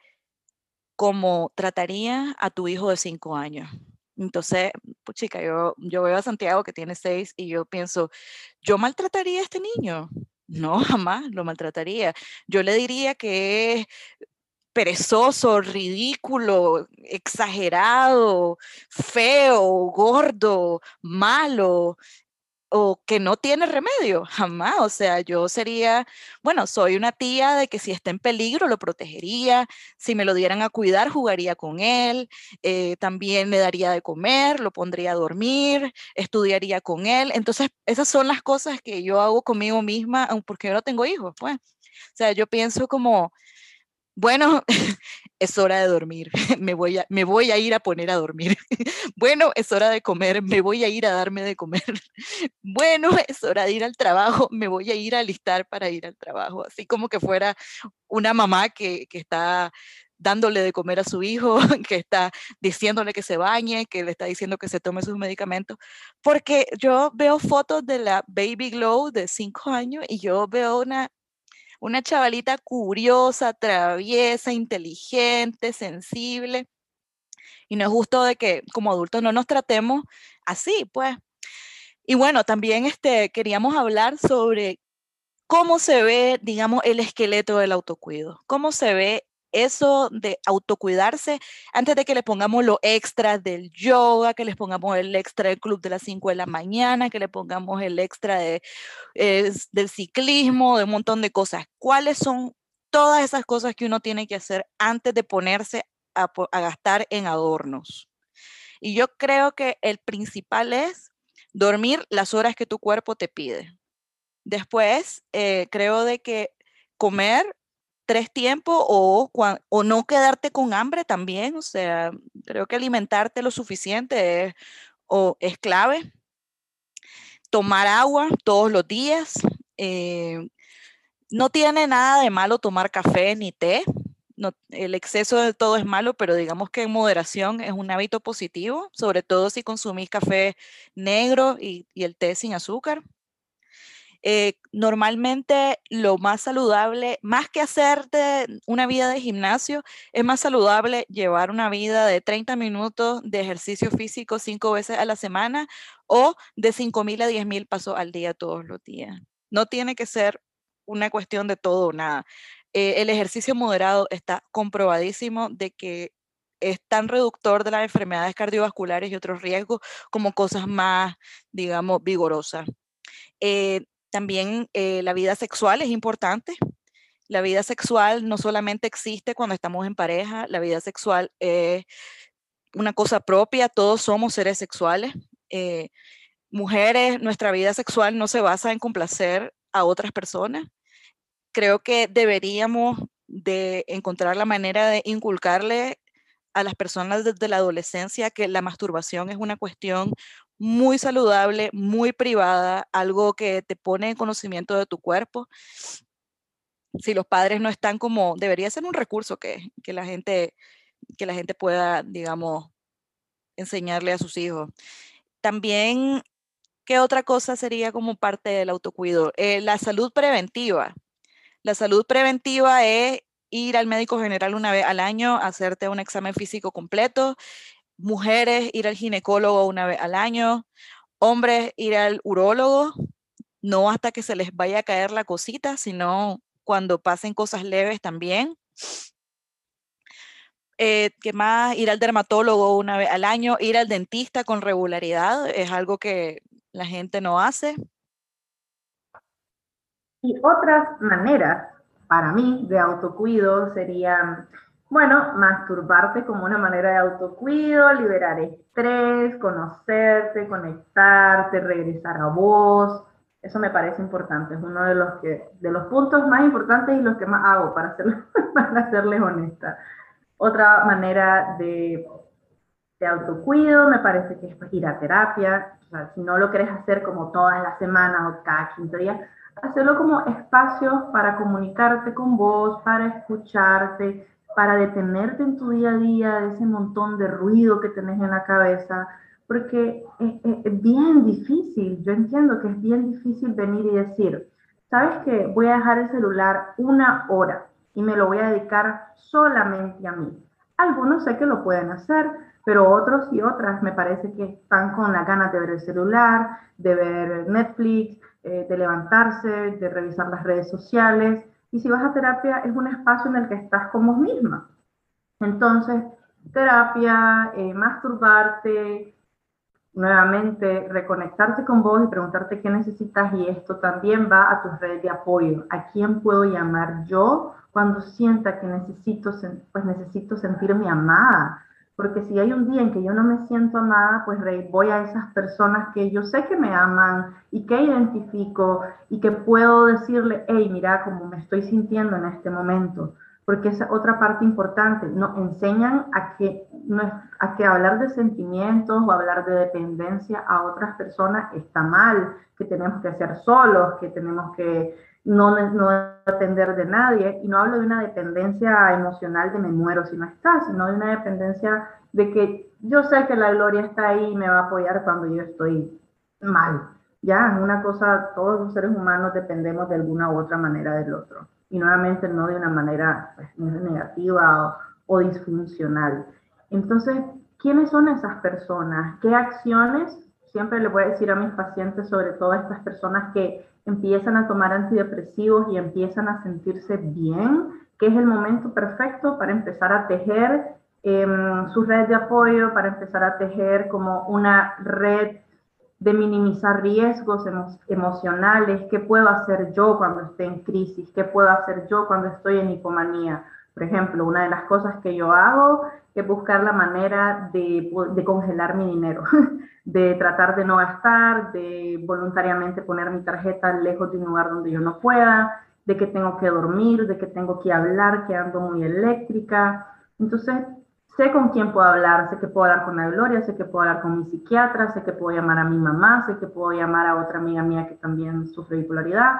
Speaker 1: como trataría a tu hijo de cinco años. Entonces, pues chica, yo, yo veo a Santiago que tiene seis y yo pienso, ¿yo maltrataría a este niño? No, jamás lo maltrataría. Yo le diría que perezoso, ridículo, exagerado, feo, gordo, malo, o que no tiene remedio, jamás. O sea, yo sería, bueno, soy una tía de que si está en peligro lo protegería, si me lo dieran a cuidar, jugaría con él, eh, también le daría de comer, lo pondría a dormir, estudiaría con él. Entonces, esas son las cosas que yo hago conmigo misma, porque yo no tengo hijos, pues. O sea, yo pienso como, bueno, es hora de dormir, me voy, a, me voy a ir a poner a dormir. bueno, es hora de comer, me voy a ir a darme de comer. bueno, es hora de ir al trabajo, me voy a ir a alistar para ir al trabajo. Así como que fuera una mamá que, que está dándole de comer a su hijo, que está diciéndole que se bañe, que le está diciendo que se tome sus medicamentos, porque yo veo fotos de la Baby Glow de cinco años y yo veo una una chavalita curiosa, traviesa, inteligente, sensible. Y no es justo de que como adultos no nos tratemos así, pues. Y bueno, también este, queríamos hablar sobre cómo se ve, digamos, el esqueleto del autocuido, cómo se ve eso de autocuidarse antes de que le pongamos lo extra del yoga, que les pongamos el extra del club de las 5 de la mañana, que le pongamos el extra de, del ciclismo, de un montón de cosas. ¿Cuáles son todas esas cosas que uno tiene que hacer antes de ponerse a, gastar en adornos? Y yo creo que el principal es dormir las horas que tu cuerpo te pide. Después, eh, creo de que comer tres tiempos o, no quedarte con hambre también. O sea, creo que alimentarte lo suficiente es, o, es clave. Tomar agua todos los días. Eh, no tiene nada de malo tomar café ni té. El exceso de todo es malo, pero digamos que en moderación es un hábito positivo, sobre todo si consumís café negro y el té sin azúcar. Eh, normalmente lo más saludable, más que hacerte una vida de gimnasio, es más saludable llevar una vida de 30 minutos de ejercicio físico cinco veces a la semana o de 5.000 a 10.000 pasos al día todos los días. No tiene que ser una cuestión de todo o nada. Eh, el ejercicio moderado está comprobadísimo de que es tan reductor de las enfermedades cardiovasculares y otros riesgos como cosas más, digamos, vigorosas. Eh, también eh, la vida sexual es importante. La vida sexual no solamente existe cuando estamos en pareja, la vida sexual es una cosa propia, todos somos seres sexuales. Eh, mujeres, nuestra vida sexual no se basa en complacer a otras personas. Creo que deberíamos de encontrar la manera de inculcarle a las personas desde la adolescencia que la masturbación es una cuestión muy saludable, muy privada, algo que te pone en conocimiento de tu cuerpo. Si los padres no están como, debería ser un recurso que, la, gente, que la gente pueda, digamos, enseñarle a sus hijos. También, ¿qué otra cosa sería como parte del autocuido? Eh, la salud preventiva. La salud preventiva es ir al médico general una vez al año, hacerte un examen físico completo. Mujeres, ir al ginecólogo una vez al año. Hombres, ir al urólogo, no hasta que se les vaya a caer la cosita, sino cuando pasen cosas leves también. Eh, ¿Qué más? Ir al dermatólogo una vez al año, ir al dentista con regularidad, es algo que la gente no hace.
Speaker 3: Y otras maneras, para mí, de autocuido serían, bueno, masturbarte como una manera de autocuido, liberar estrés, conocerte, conectarte, regresar a vos. Eso me parece importante, es uno de los, que, de los puntos más importantes y los que más hago, para, para serles honesta. Otra manera de, de autocuido me parece que es pues, ir a terapia. O sea, si no lo quieres hacer como todas las semanas o cada quinto día, hacerlo como espacios para comunicarte con vos, para escucharte, para detenerte en tu día a día de ese montón de ruido que tenés en la cabeza, porque es, bien difícil, yo entiendo que es bien difícil venir y decir, ¿sabes qué? Voy a dejar el celular una hora y me lo voy a dedicar solamente a mí. Algunos sé que lo pueden hacer, pero otros y otras me parece que están con la ganas de ver el celular, de ver Netflix, eh, de levantarse, de revisar las redes sociales. Y si vas a terapia, es un espacio en el que estás como misma. Entonces, terapia, eh, masturbarte, nuevamente reconectarte con vos y preguntarte qué necesitas y esto también va a tus redes de apoyo. ¿A quién puedo llamar yo cuando sienta que necesito, pues necesito sentirme amada? Porque si hay un día en que yo no me siento amada, pues voy a esas personas que yo sé que me aman y que identifico y que puedo decirle, hey, mira cómo me estoy sintiendo en este momento porque es otra parte importante, nos enseñan a que, a que hablar de sentimientos o hablar de dependencia a otras personas está mal, que tenemos que hacer solos, que tenemos que no, no depender de nadie. Y no hablo de una dependencia emocional de me muero si no está, sino de una dependencia de que yo sé que la gloria está ahí y me va a apoyar cuando yo estoy mal. Ya, es una cosa, todos los seres humanos dependemos de alguna u otra manera del otro y nuevamente no de una manera pues, negativa o, disfuncional. Entonces, ¿quiénes son esas personas? ¿Qué acciones? Siempre le voy a decir a mis pacientes, sobre todo a estas personas que empiezan a tomar antidepresivos y empiezan a sentirse bien, que es el momento perfecto para empezar a tejer eh, su red de apoyo, para empezar a tejer como una red de minimizar riesgos emocionales, qué puedo hacer yo cuando estoy en crisis, qué puedo hacer yo cuando estoy en hipomanía. Por ejemplo, una de las cosas que yo hago es buscar la manera de, de congelar mi dinero, de tratar de no gastar, de voluntariamente poner mi tarjeta lejos de un lugar donde yo no pueda, de que tengo que dormir, de que tengo que hablar, que ando muy eléctrica. Entonces, sé con quién puedo hablar, sé que puedo hablar con la Gloria, sé que puedo hablar con mi psiquiatra, sé que puedo llamar a mi mamá, sé que puedo llamar a otra amiga mía que también sufre bipolaridad.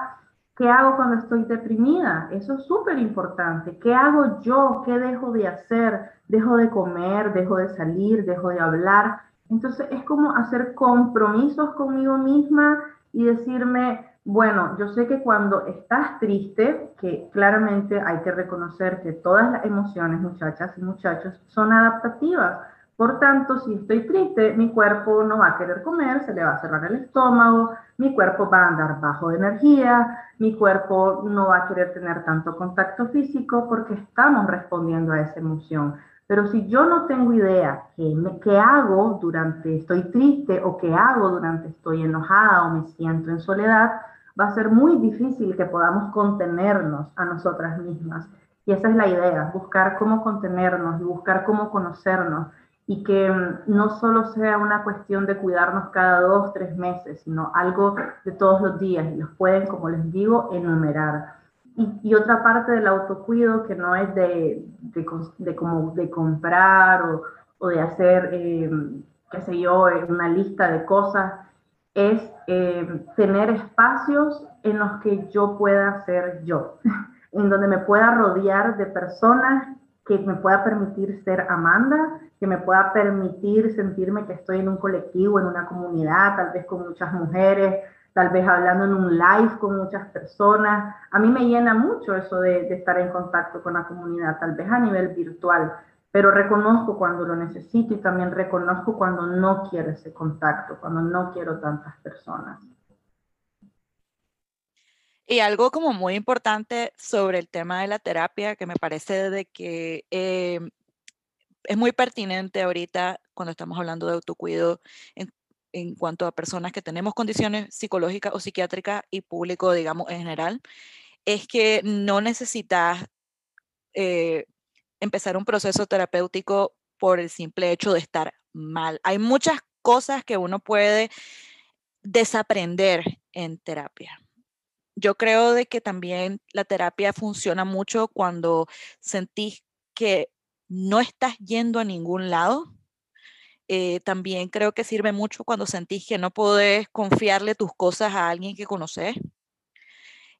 Speaker 3: ¿Qué hago cuando estoy deprimida? Eso es súper importante. ¿Qué hago yo? ¿Qué dejo de hacer? Dejo de comer, dejo de salir, dejo de hablar. Entonces es como hacer compromisos conmigo misma y decirme, bueno, yo sé que cuando estás triste, que claramente hay que reconocer que todas las emociones, muchachas y muchachos, son adaptativas. Por tanto, si estoy triste, mi cuerpo no va a querer comer, se le va a cerrar el estómago, mi cuerpo va a andar bajo de energía, mi cuerpo no va a querer tener tanto contacto físico porque estamos respondiendo a esa emoción. Pero si yo no tengo idea qué, qué hago durante estoy triste o qué hago durante estoy enojada o me siento en soledad, va a ser muy difícil que podamos contenernos a nosotras mismas. Y esa es la idea, buscar cómo contenernos y buscar cómo conocernos y que mm, no solo sea una cuestión de cuidarnos cada dos, tres meses, sino algo de todos los días y los pueden, como les digo, enumerar. Y, otra parte del autocuido que no es de, de, como de comprar o, o de hacer, eh, qué sé yo, una lista de cosas, es eh, tener espacios en los que yo pueda ser yo, en donde me pueda rodear de personas que me pueda permitir ser Amanda, que me pueda permitir sentirme que estoy en un colectivo, en una comunidad, tal vez con muchas mujeres, tal vez hablando en un live con muchas personas. A mí me llena mucho eso de, de estar en contacto con la comunidad, tal vez a nivel virtual, pero reconozco cuando lo necesito y también reconozco cuando no quiero ese contacto, cuando no quiero tantas personas.
Speaker 1: Y algo como muy importante sobre el tema de la terapia, que me parece de que eh, es muy pertinente ahorita cuando estamos hablando de autocuido en, en, cuanto a personas que tenemos condiciones psicológicas o psiquiátricas y público, digamos, en general, es que no necesitas eh, empezar un proceso terapéutico por el simple hecho de estar mal. Hay muchas cosas que uno puede desaprender en terapia. Yo creo de que también la terapia funciona mucho cuando sentís que no estás yendo a ningún lado. Eh, también creo que sirve mucho cuando sentís que no podés confiarle tus cosas a alguien que conoces.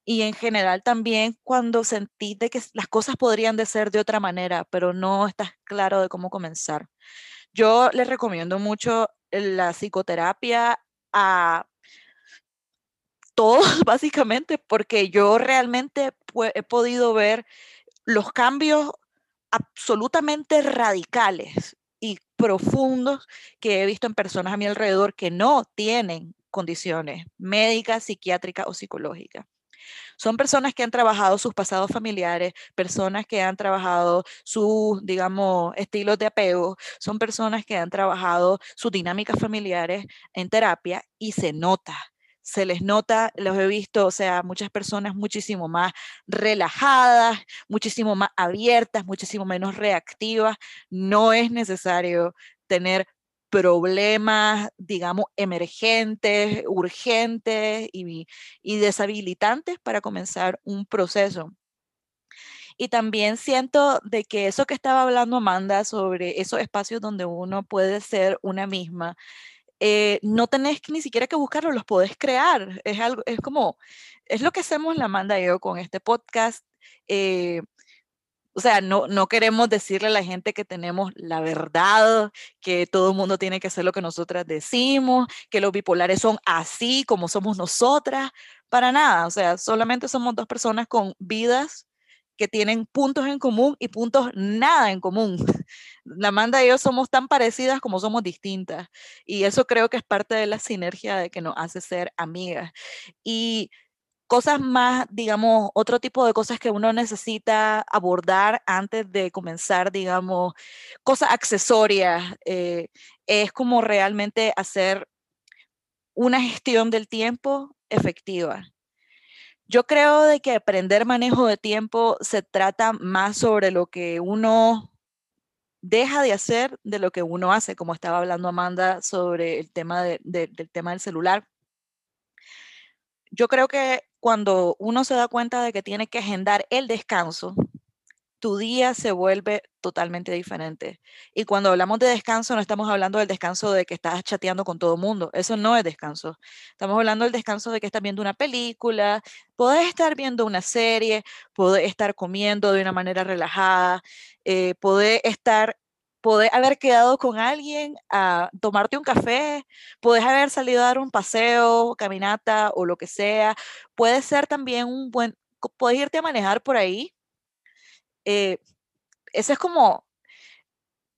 Speaker 1: Y en general también cuando sentís de que las cosas podrían de ser de otra manera, pero no estás claro de cómo comenzar. Yo les recomiendo mucho la psicoterapia a todos, básicamente, porque yo realmente he podido ver los cambios absolutamente radicales y profundos que he visto en personas a mi alrededor que no tienen condiciones médicas, psiquiátricas o psicológicas. Son personas que han trabajado sus pasados familiares, personas que han trabajado sus, digamos, estilos de apego, son personas que han trabajado sus dinámicas familiares en terapia y se nota, se les nota, los he visto, o sea, muchas personas muchísimo más relajadas, muchísimo más abiertas, muchísimo menos reactivas. No es necesario tener problemas, digamos, emergentes, urgentes y, y deshabilitantes para comenzar un proceso. Y también siento de que eso que estaba hablando Amanda sobre esos espacios donde uno puede ser una misma, eh, no tenés ni siquiera que buscarlo, los podés crear. Es algo, es como, es lo que hacemos la Amanda y yo con este podcast. Eh, o sea, no, no queremos decirle a la gente que tenemos la verdad, que todo el mundo tiene que hacer lo que nosotras decimos, que los bipolares son así como somos nosotras, para nada. O sea, solamente somos dos personas con vidas que tienen puntos en común y puntos nada en común. La Amanda y yo somos tan parecidas como somos distintas. Y eso creo que es parte de la sinergia de que nos hace ser amigas. Y cosas más, digamos, otro tipo de cosas que uno necesita abordar antes de comenzar, digamos, cosas accesorias, eh, es como realmente hacer una gestión del tiempo efectiva. Yo creo de que aprender manejo de tiempo se trata más sobre lo que uno deja de hacer de lo que uno hace, como estaba hablando Amanda sobre el tema del tema del celular. Yo creo que cuando uno se da cuenta de que tiene que agendar el descanso, tu día se vuelve totalmente diferente. Y cuando hablamos de descanso, no estamos hablando del descanso de que estás chateando con todo el mundo. Eso no es descanso. Estamos hablando del descanso de que estás viendo una película, podés estar viendo una serie, podés estar comiendo de una manera relajada, eh, podés estar podés haber quedado con alguien a tomarte un café, podés haber salido a dar un paseo, caminata o lo que sea. Puede ser también un buen, puedes irte a manejar por ahí eh, eso es como,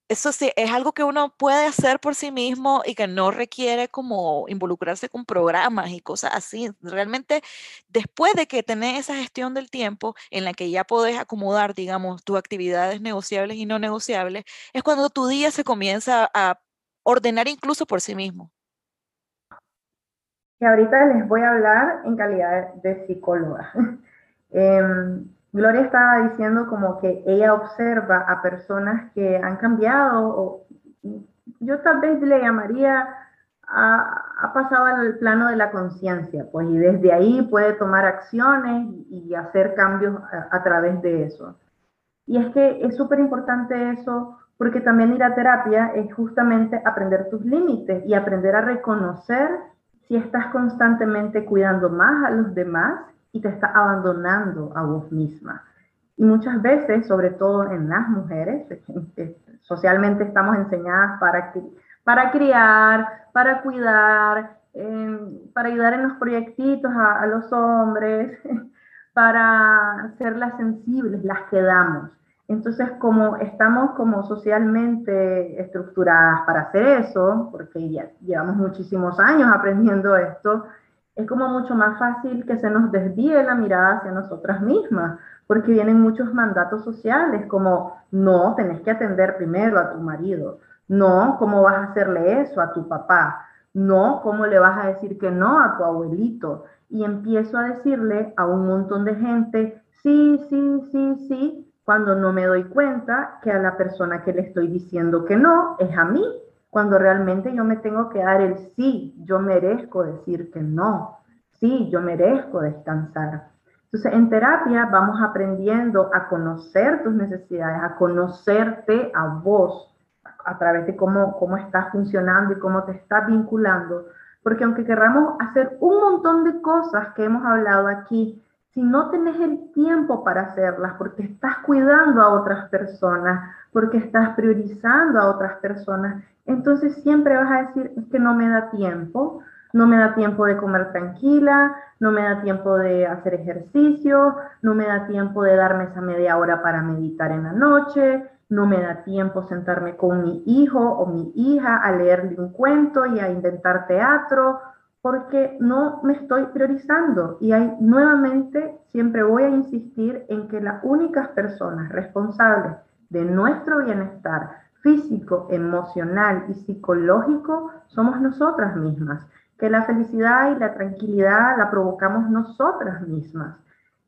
Speaker 1: eso sí, es algo que uno puede hacer por sí mismo y que no requiere como involucrarse con programas y cosas así. Realmente, después de que tenés esa gestión del tiempo en la que ya podés acomodar, digamos, tus actividades negociables y no negociables, es cuando tu día se comienza a ordenar incluso por sí mismo.
Speaker 3: Y ahorita les voy a hablar en calidad de psicóloga. Em, Gloria estaba diciendo como que ella observa a personas que han cambiado, o yo tal vez le llamaría, ha, pasado al plano de la conciencia, pues y desde ahí puede tomar acciones y hacer cambios a, a través de eso. Y es que es súper importante eso porque también ir a terapia es justamente aprender tus límites y aprender a reconocer si estás constantemente cuidando más a los demás y te está abandonando a vos misma. Y muchas veces, sobre todo en las mujeres, socialmente estamos enseñadas para, para criar, para cuidar, em, para ayudar en los proyectitos a, a los hombres, para ser las sensibles, las que damos. Entonces, como estamos como socialmente estructuradas para hacer eso, porque ya llevamos muchísimos años aprendiendo esto, es como mucho más fácil que se nos desvíe la mirada hacia nosotras mismas, porque vienen muchos mandatos sociales como, no, tenés que atender primero a tu marido, no, ¿cómo vas a hacerle eso a tu papá? No, ¿cómo le vas a decir que no a tu abuelito? Y empiezo a decirle a un montón de gente, sí, sí, sí, sí, cuando no me doy cuenta que a la persona que le estoy diciendo que no es a mí, cuando realmente yo me tengo que dar el sí, yo merezco decir que no, sí, yo merezco descansar. Entonces, en terapia vamos aprendiendo a conocer tus necesidades, a conocerte a vos a través de cómo, cómo estás funcionando y cómo te estás vinculando. Porque aunque querramos hacer un montón de cosas que hemos hablado aquí, si no tenés el tiempo para hacerlas, porque estás cuidando a otras personas, porque estás priorizando a otras personas, entonces siempre vas a decir, es que no me da tiempo, no me da tiempo de comer tranquila, no me da tiempo de hacer ejercicio, no me da tiempo de darme esa media hora para meditar en la noche, no me da tiempo sentarme con mi hijo o mi hija a leerle un cuento y a inventar teatro porque no me estoy priorizando. Y hay nuevamente, siempre voy a insistir en que las únicas personas responsables de nuestro bienestar físico, emocional y psicológico somos nosotras mismas, que la felicidad y la tranquilidad la provocamos nosotras mismas.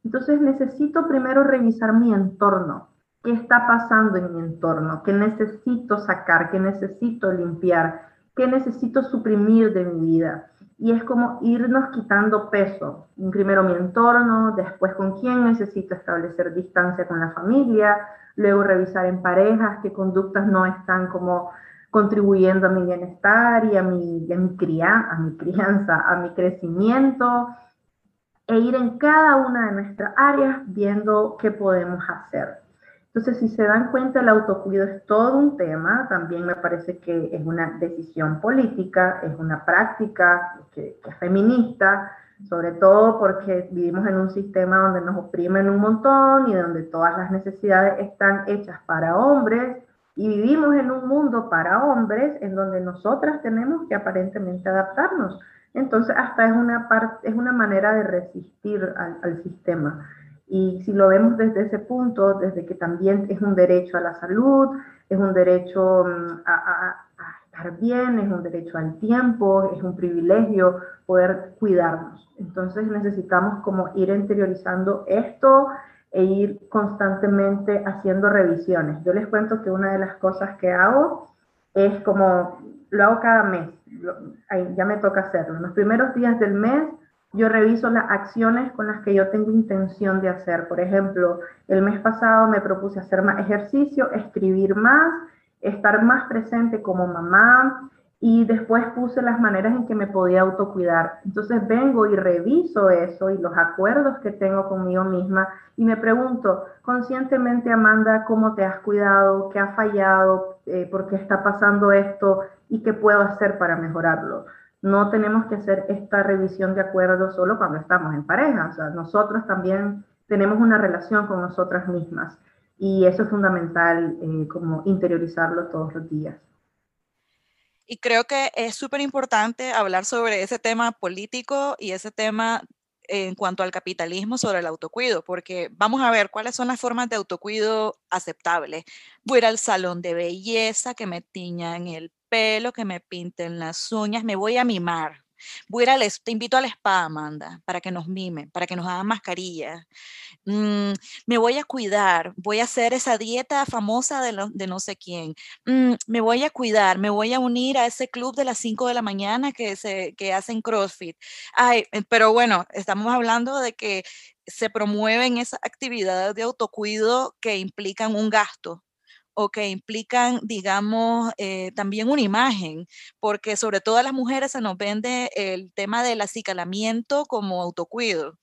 Speaker 3: Entonces necesito primero revisar mi entorno, qué está pasando en mi entorno, qué necesito sacar, qué necesito limpiar, qué necesito suprimir de mi vida y es como irnos quitando peso. Primero mi entorno, después con quién necesito establecer distancia con la familia, luego revisar en parejas qué conductas no están como contribuyendo a mi bienestar y a mi, a mi, crianza, a mi crecimiento, e ir en cada una de nuestras áreas viendo qué podemos hacer. Entonces, si se dan cuenta, el autocuido es todo un tema, también me parece que es una decisión política, es una práctica que, es feminista, sobre todo porque vivimos en un sistema donde nos oprimen un montón y donde todas las necesidades están hechas para hombres y vivimos en un mundo para hombres en donde nosotras tenemos que aparentemente adaptarnos. Entonces, hasta es una, es una manera de resistir al sistema. Y si lo vemos desde ese punto, desde que también es un derecho a la salud, es un derecho mm, a, estar bien, es un derecho al tiempo, es un privilegio poder cuidarnos. Entonces necesitamos como ir interiorizando esto e ir constantemente haciendo revisiones. Yo les cuento que una de las cosas que hago es como, lo hago cada mes, ya me toca hacerlo. En los primeros días del mes yo reviso las acciones con las que yo tengo intención de hacer. Por ejemplo, el mes pasado me propuse hacer más ejercicio, escribir más, estar más presente como mamá y después puse las maneras en que me podía autocuidar. Entonces vengo y reviso eso y los acuerdos que tengo conmigo misma y me pregunto conscientemente, Amanda, cómo te has cuidado, qué ha fallado, eh, por qué está pasando esto y qué puedo hacer para mejorarlo no tenemos que hacer esta revisión de acuerdo solo cuando estamos en pareja. O sea, nosotros también tenemos una relación con nosotras mismas y eso es fundamental eh, como interiorizarlo todos los días.
Speaker 1: Y creo que es súper importante hablar sobre ese tema político y ese tema en cuanto al capitalismo sobre el autocuido, porque vamos a ver cuáles son las formas de autocuido aceptables. Voy a al salón de belleza, que me tiñan el pelo, que me pinten las uñas, me voy a mimar. Voy a te invito al spa, Amanda, para que nos mimen, para que nos hagan mascarillas. Mm, me voy a cuidar, voy a hacer esa dieta famosa de, de no sé quién. Mm, me voy a cuidar, me voy a unir a ese club de las 5 de la mañana que, se, que hacen CrossFit. Ay, eh, pero bueno, estamos hablando de que se promueven esas actividades de autocuido que implican un gasto o que implican, digamos, eh, también una imagen, porque sobre todo a las mujeres se nos vende el tema del acicalamiento como autocuido.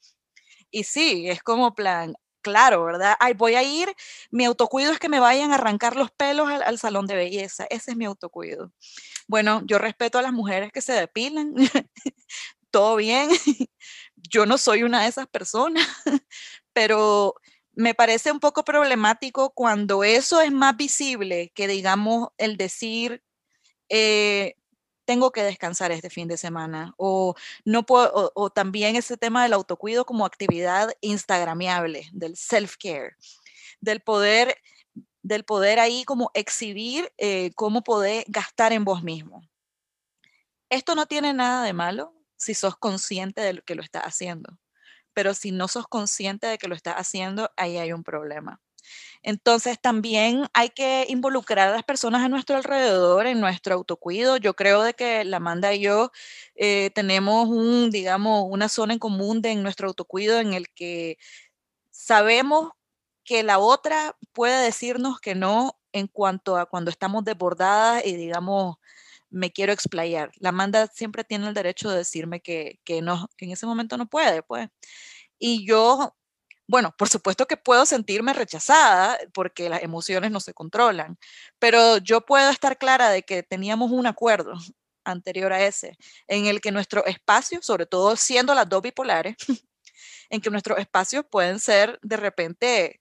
Speaker 1: Y sí, es como plan, claro, ¿verdad? Ay, voy a ir, mi autocuido es que me vayan a arrancar los pelos al, al salón de belleza, ese es mi autocuido. Bueno, yo respeto a las mujeres que se depilan, todo bien, yo no soy una de esas personas, pero me parece un poco problemático cuando eso es más visible que, digamos, el decir, eh, tengo que descansar este fin de semana o no puedo o, también ese tema del autocuido como actividad instagramiable del self care del poder del poder ahí como exhibir eh, cómo poder gastar en vos mismo. Esto no tiene nada de malo si sos consciente de lo que lo estás haciendo pero si no sos consciente de que lo estás haciendo ahí hay un problema entonces también hay que involucrar a las personas a nuestro alrededor en nuestro autocuido. Yo creo de que la Amanda y yo eh, tenemos un, digamos, una zona en común de, en nuestro autocuido en el que sabemos que la otra puede decirnos que no en cuanto a cuando estamos desbordadas y digamos, me quiero explayar. La Amanda siempre tiene el derecho de decirme que, que, no, que en ese momento no puede, pues. Y yo bueno, por supuesto que puedo sentirme rechazada porque las emociones no se controlan, pero yo puedo estar clara de que teníamos un acuerdo anterior a ese, en el que nuestro espacio, sobre todo siendo las dos bipolares, en que nuestros espacios pueden ser de repente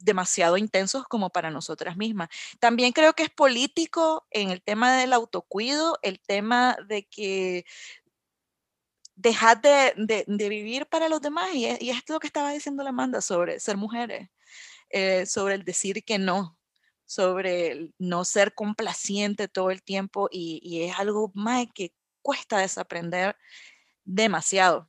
Speaker 1: demasiado intensos como para nosotras mismas. También creo que es político en el tema del autocuido, el tema de que dejar de, vivir para los demás. Y, y, es lo que estaba diciendo la Amanda sobre ser mujeres, eh, sobre el decir que no, sobre no ser complaciente todo el tiempo y, es algo más que cuesta desaprender demasiado.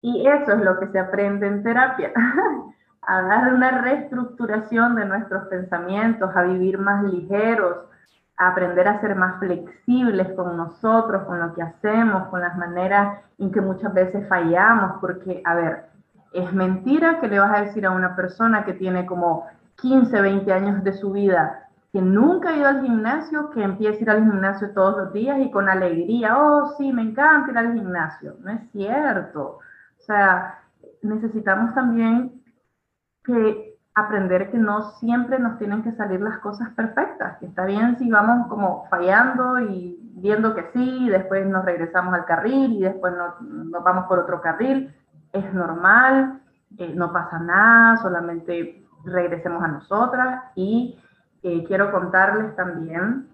Speaker 3: Y eso es lo que se aprende en terapia, a dar una reestructuración de nuestros pensamientos, a vivir más ligeros, aprender a ser más flexibles con nosotros, con lo que hacemos, con las maneras en que muchas veces fallamos, porque, a ver, es mentira que le vas a decir a una persona que tiene como 15, 20 años de su vida, que nunca ha ido al gimnasio, que empiece a ir al gimnasio todos los días y con alegría, oh, sí, me encanta ir al gimnasio. No es cierto. O sea, necesitamos también que aprender que no siempre nos tienen que salir las cosas perfectas, que está bien si vamos como fallando y viendo que sí, y después nos regresamos al carril y después nos, vamos por otro carril, es normal, eh, no pasa nada, solamente regresemos a nosotras y eh, quiero contarles también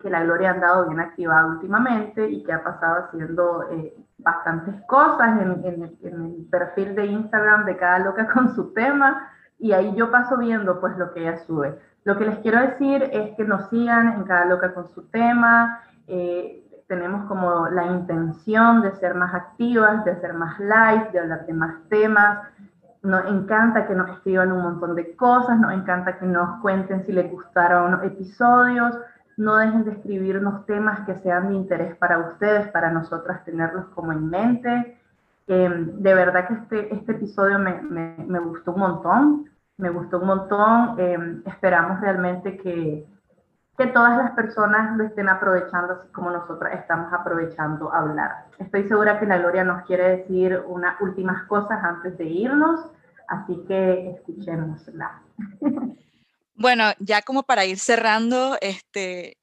Speaker 3: que la Gloria ha andado bien activada últimamente y que ha pasado haciendo eh, bastantes cosas en, en, en el perfil de Instagram de cada loca con su tema y ahí yo paso viendo pues lo que ella sube. Lo que les quiero decir es que nos sigan en cada loca con su tema. Eh, tenemos como la intención de ser más activas, de hacer más live, de hablar de más temas. Nos encanta que nos escriban un montón de cosas, nos encanta que nos cuenten si les gustaron episodios. No dejen de escribirnos temas que sean de interés para ustedes, para nosotras tenerlos como en mente. Em, de verdad que este, este episodio me, gustó un montón, me gustó un montón. Em, esperamos realmente que, que todas las personas lo estén aprovechando así como nosotras estamos aprovechando hablar. Estoy segura que la Gloria nos quiere decir unas últimas cosas antes de irnos, así que escuchémosla.
Speaker 1: Bueno, ya como para ir cerrando, este,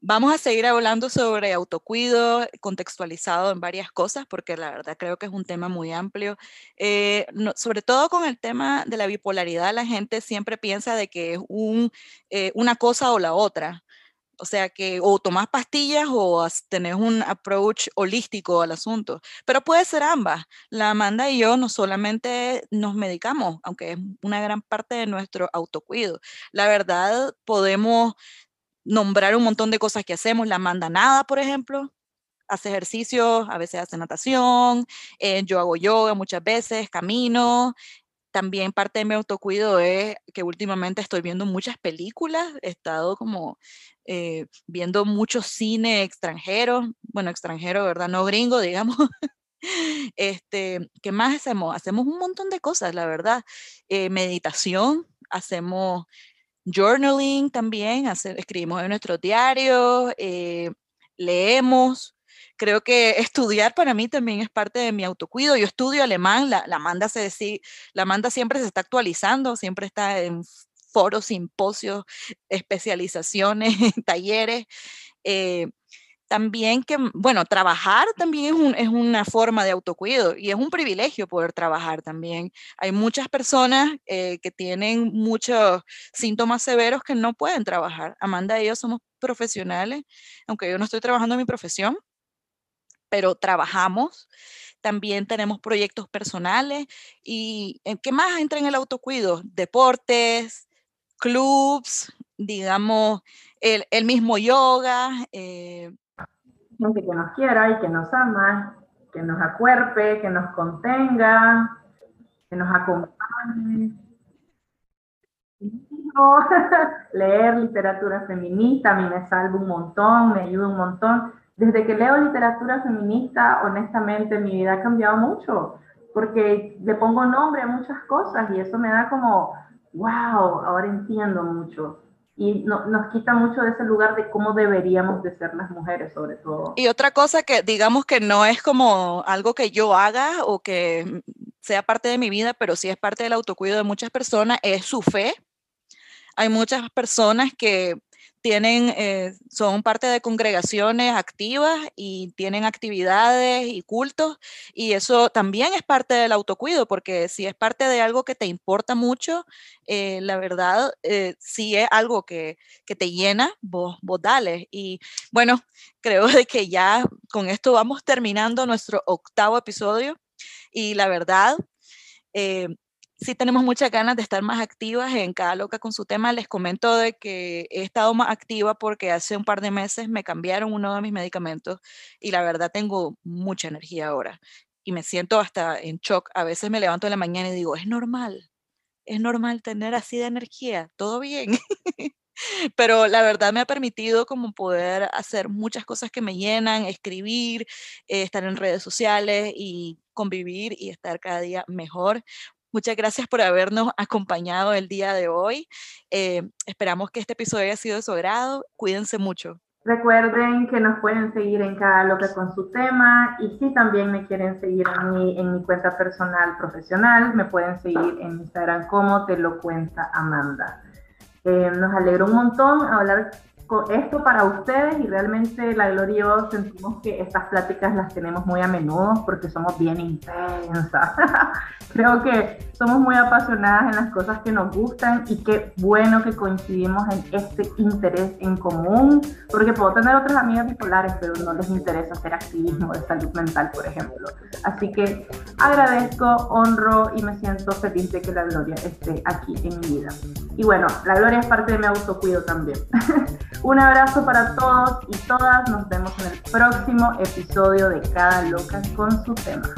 Speaker 1: Vamos a seguir hablando sobre autocuido, contextualizado en varias cosas, porque la verdad creo que es un tema muy amplio. Eh, sobre todo con el tema de la bipolaridad, la gente siempre piensa de que es un, eh, una cosa o la otra. O sea que o tomas pastillas o tenés un approach holístico al asunto, pero puede ser ambas. La Amanda y yo no solamente nos medicamos, aunque es una gran parte de nuestro autocuido. La verdad, podemos nombrar un montón de cosas que hacemos, la manda nada, por ejemplo, hace ejercicio, a veces hace natación, eh, yo hago yoga muchas veces, camino. También parte de mi autocuido es que últimamente estoy viendo muchas películas, he estado como eh, viendo mucho cine extranjero, bueno, extranjero, ¿verdad? No gringo, digamos. Este, ¿Qué más hacemos? Hacemos un montón de cosas, la verdad. Eh, meditación, hacemos journaling también, escribimos en nuestros diarios, eh, leemos, creo que estudiar para mí también es parte de mi autocuido. Yo estudio alemán, la, la Manda se la Manda siempre se está actualizando, siempre está en foros, simposios, especializaciones, talleres. Eh, también que, bueno, trabajar también es, una forma de autocuido y es un privilegio poder trabajar también. Hay muchas personas eh, que tienen muchos síntomas severos que no pueden trabajar. Amanda y yo somos profesionales, aunque yo no estoy trabajando en mi profesión, pero trabajamos. También tenemos proyectos personales y eh, ¿qué más entra en el autocuido? Deportes, clubs, digamos, el, el mismo yoga,
Speaker 3: eh, gente que nos quiera y que nos ama, que nos acuerpe, que nos contenga, que nos acompañe. Leer literatura feminista a mí me salva un montón, me ayuda un montón. Desde que leo literatura feminista, honestamente, mi vida ha cambiado mucho, porque le pongo nombre a muchas cosas y eso me da como, wow, ahora entiendo mucho y nos quita mucho de ese lugar de cómo deberíamos de ser las mujeres, sobre todo.
Speaker 1: Y otra cosa que digamos que no es como algo que yo haga o que sea parte de mi vida, pero sí es parte del autocuido de muchas personas, es su fe. Hay muchas personas que tienen, eh, son parte de congregaciones activas y tienen actividades y cultos y eso también es parte del autocuido porque si es parte de algo que te importa mucho, eh, la verdad, eh, si es algo que, que, te llena, vos, vos dale. Y bueno, creo de que ya con esto vamos terminando nuestro octavo episodio y la verdad, sí tenemos muchas ganas de estar más activas en cada loca con su tema. Les comento de que he estado más activa porque hace un par de meses me cambiaron uno de mis medicamentos y la verdad tengo mucha energía ahora y me siento hasta en shock. A veces me levanto en la mañana y digo, es normal, es normal tener así de energía, todo bien. Pero la verdad me ha permitido como poder hacer muchas cosas que me llenan, escribir, eh, estar en redes sociales y convivir y estar cada día mejor. Muchas gracias por habernos acompañado el día de hoy. Eh, esperamos que este episodio haya sido de su agrado. Cuídense mucho.
Speaker 3: Recuerden que nos pueden seguir en cada loca con su tema y si también me quieren seguir en mi, en mi cuenta personal profesional, me pueden seguir en Instagram como te lo cuenta Amanda. Eh, nos alegró un montón hablar esto para ustedes y realmente la Gloria y yo sentimos que estas pláticas las tenemos muy a menudo porque somos bien intensas. Creo que somos muy apasionadas en las cosas que nos gustan y qué bueno que coincidimos en este interés en común, porque puedo tener otras amigas bipolares, pero no les interesa hacer activismo de salud mental, por ejemplo. Así que agradezco, honro y me siento feliz de que la Gloria esté aquí en mi vida. Y bueno, la Gloria es parte de mi autocuido también. Un abrazo para todos y todas. Nos vemos en el próximo episodio de Cada Loca con su tema.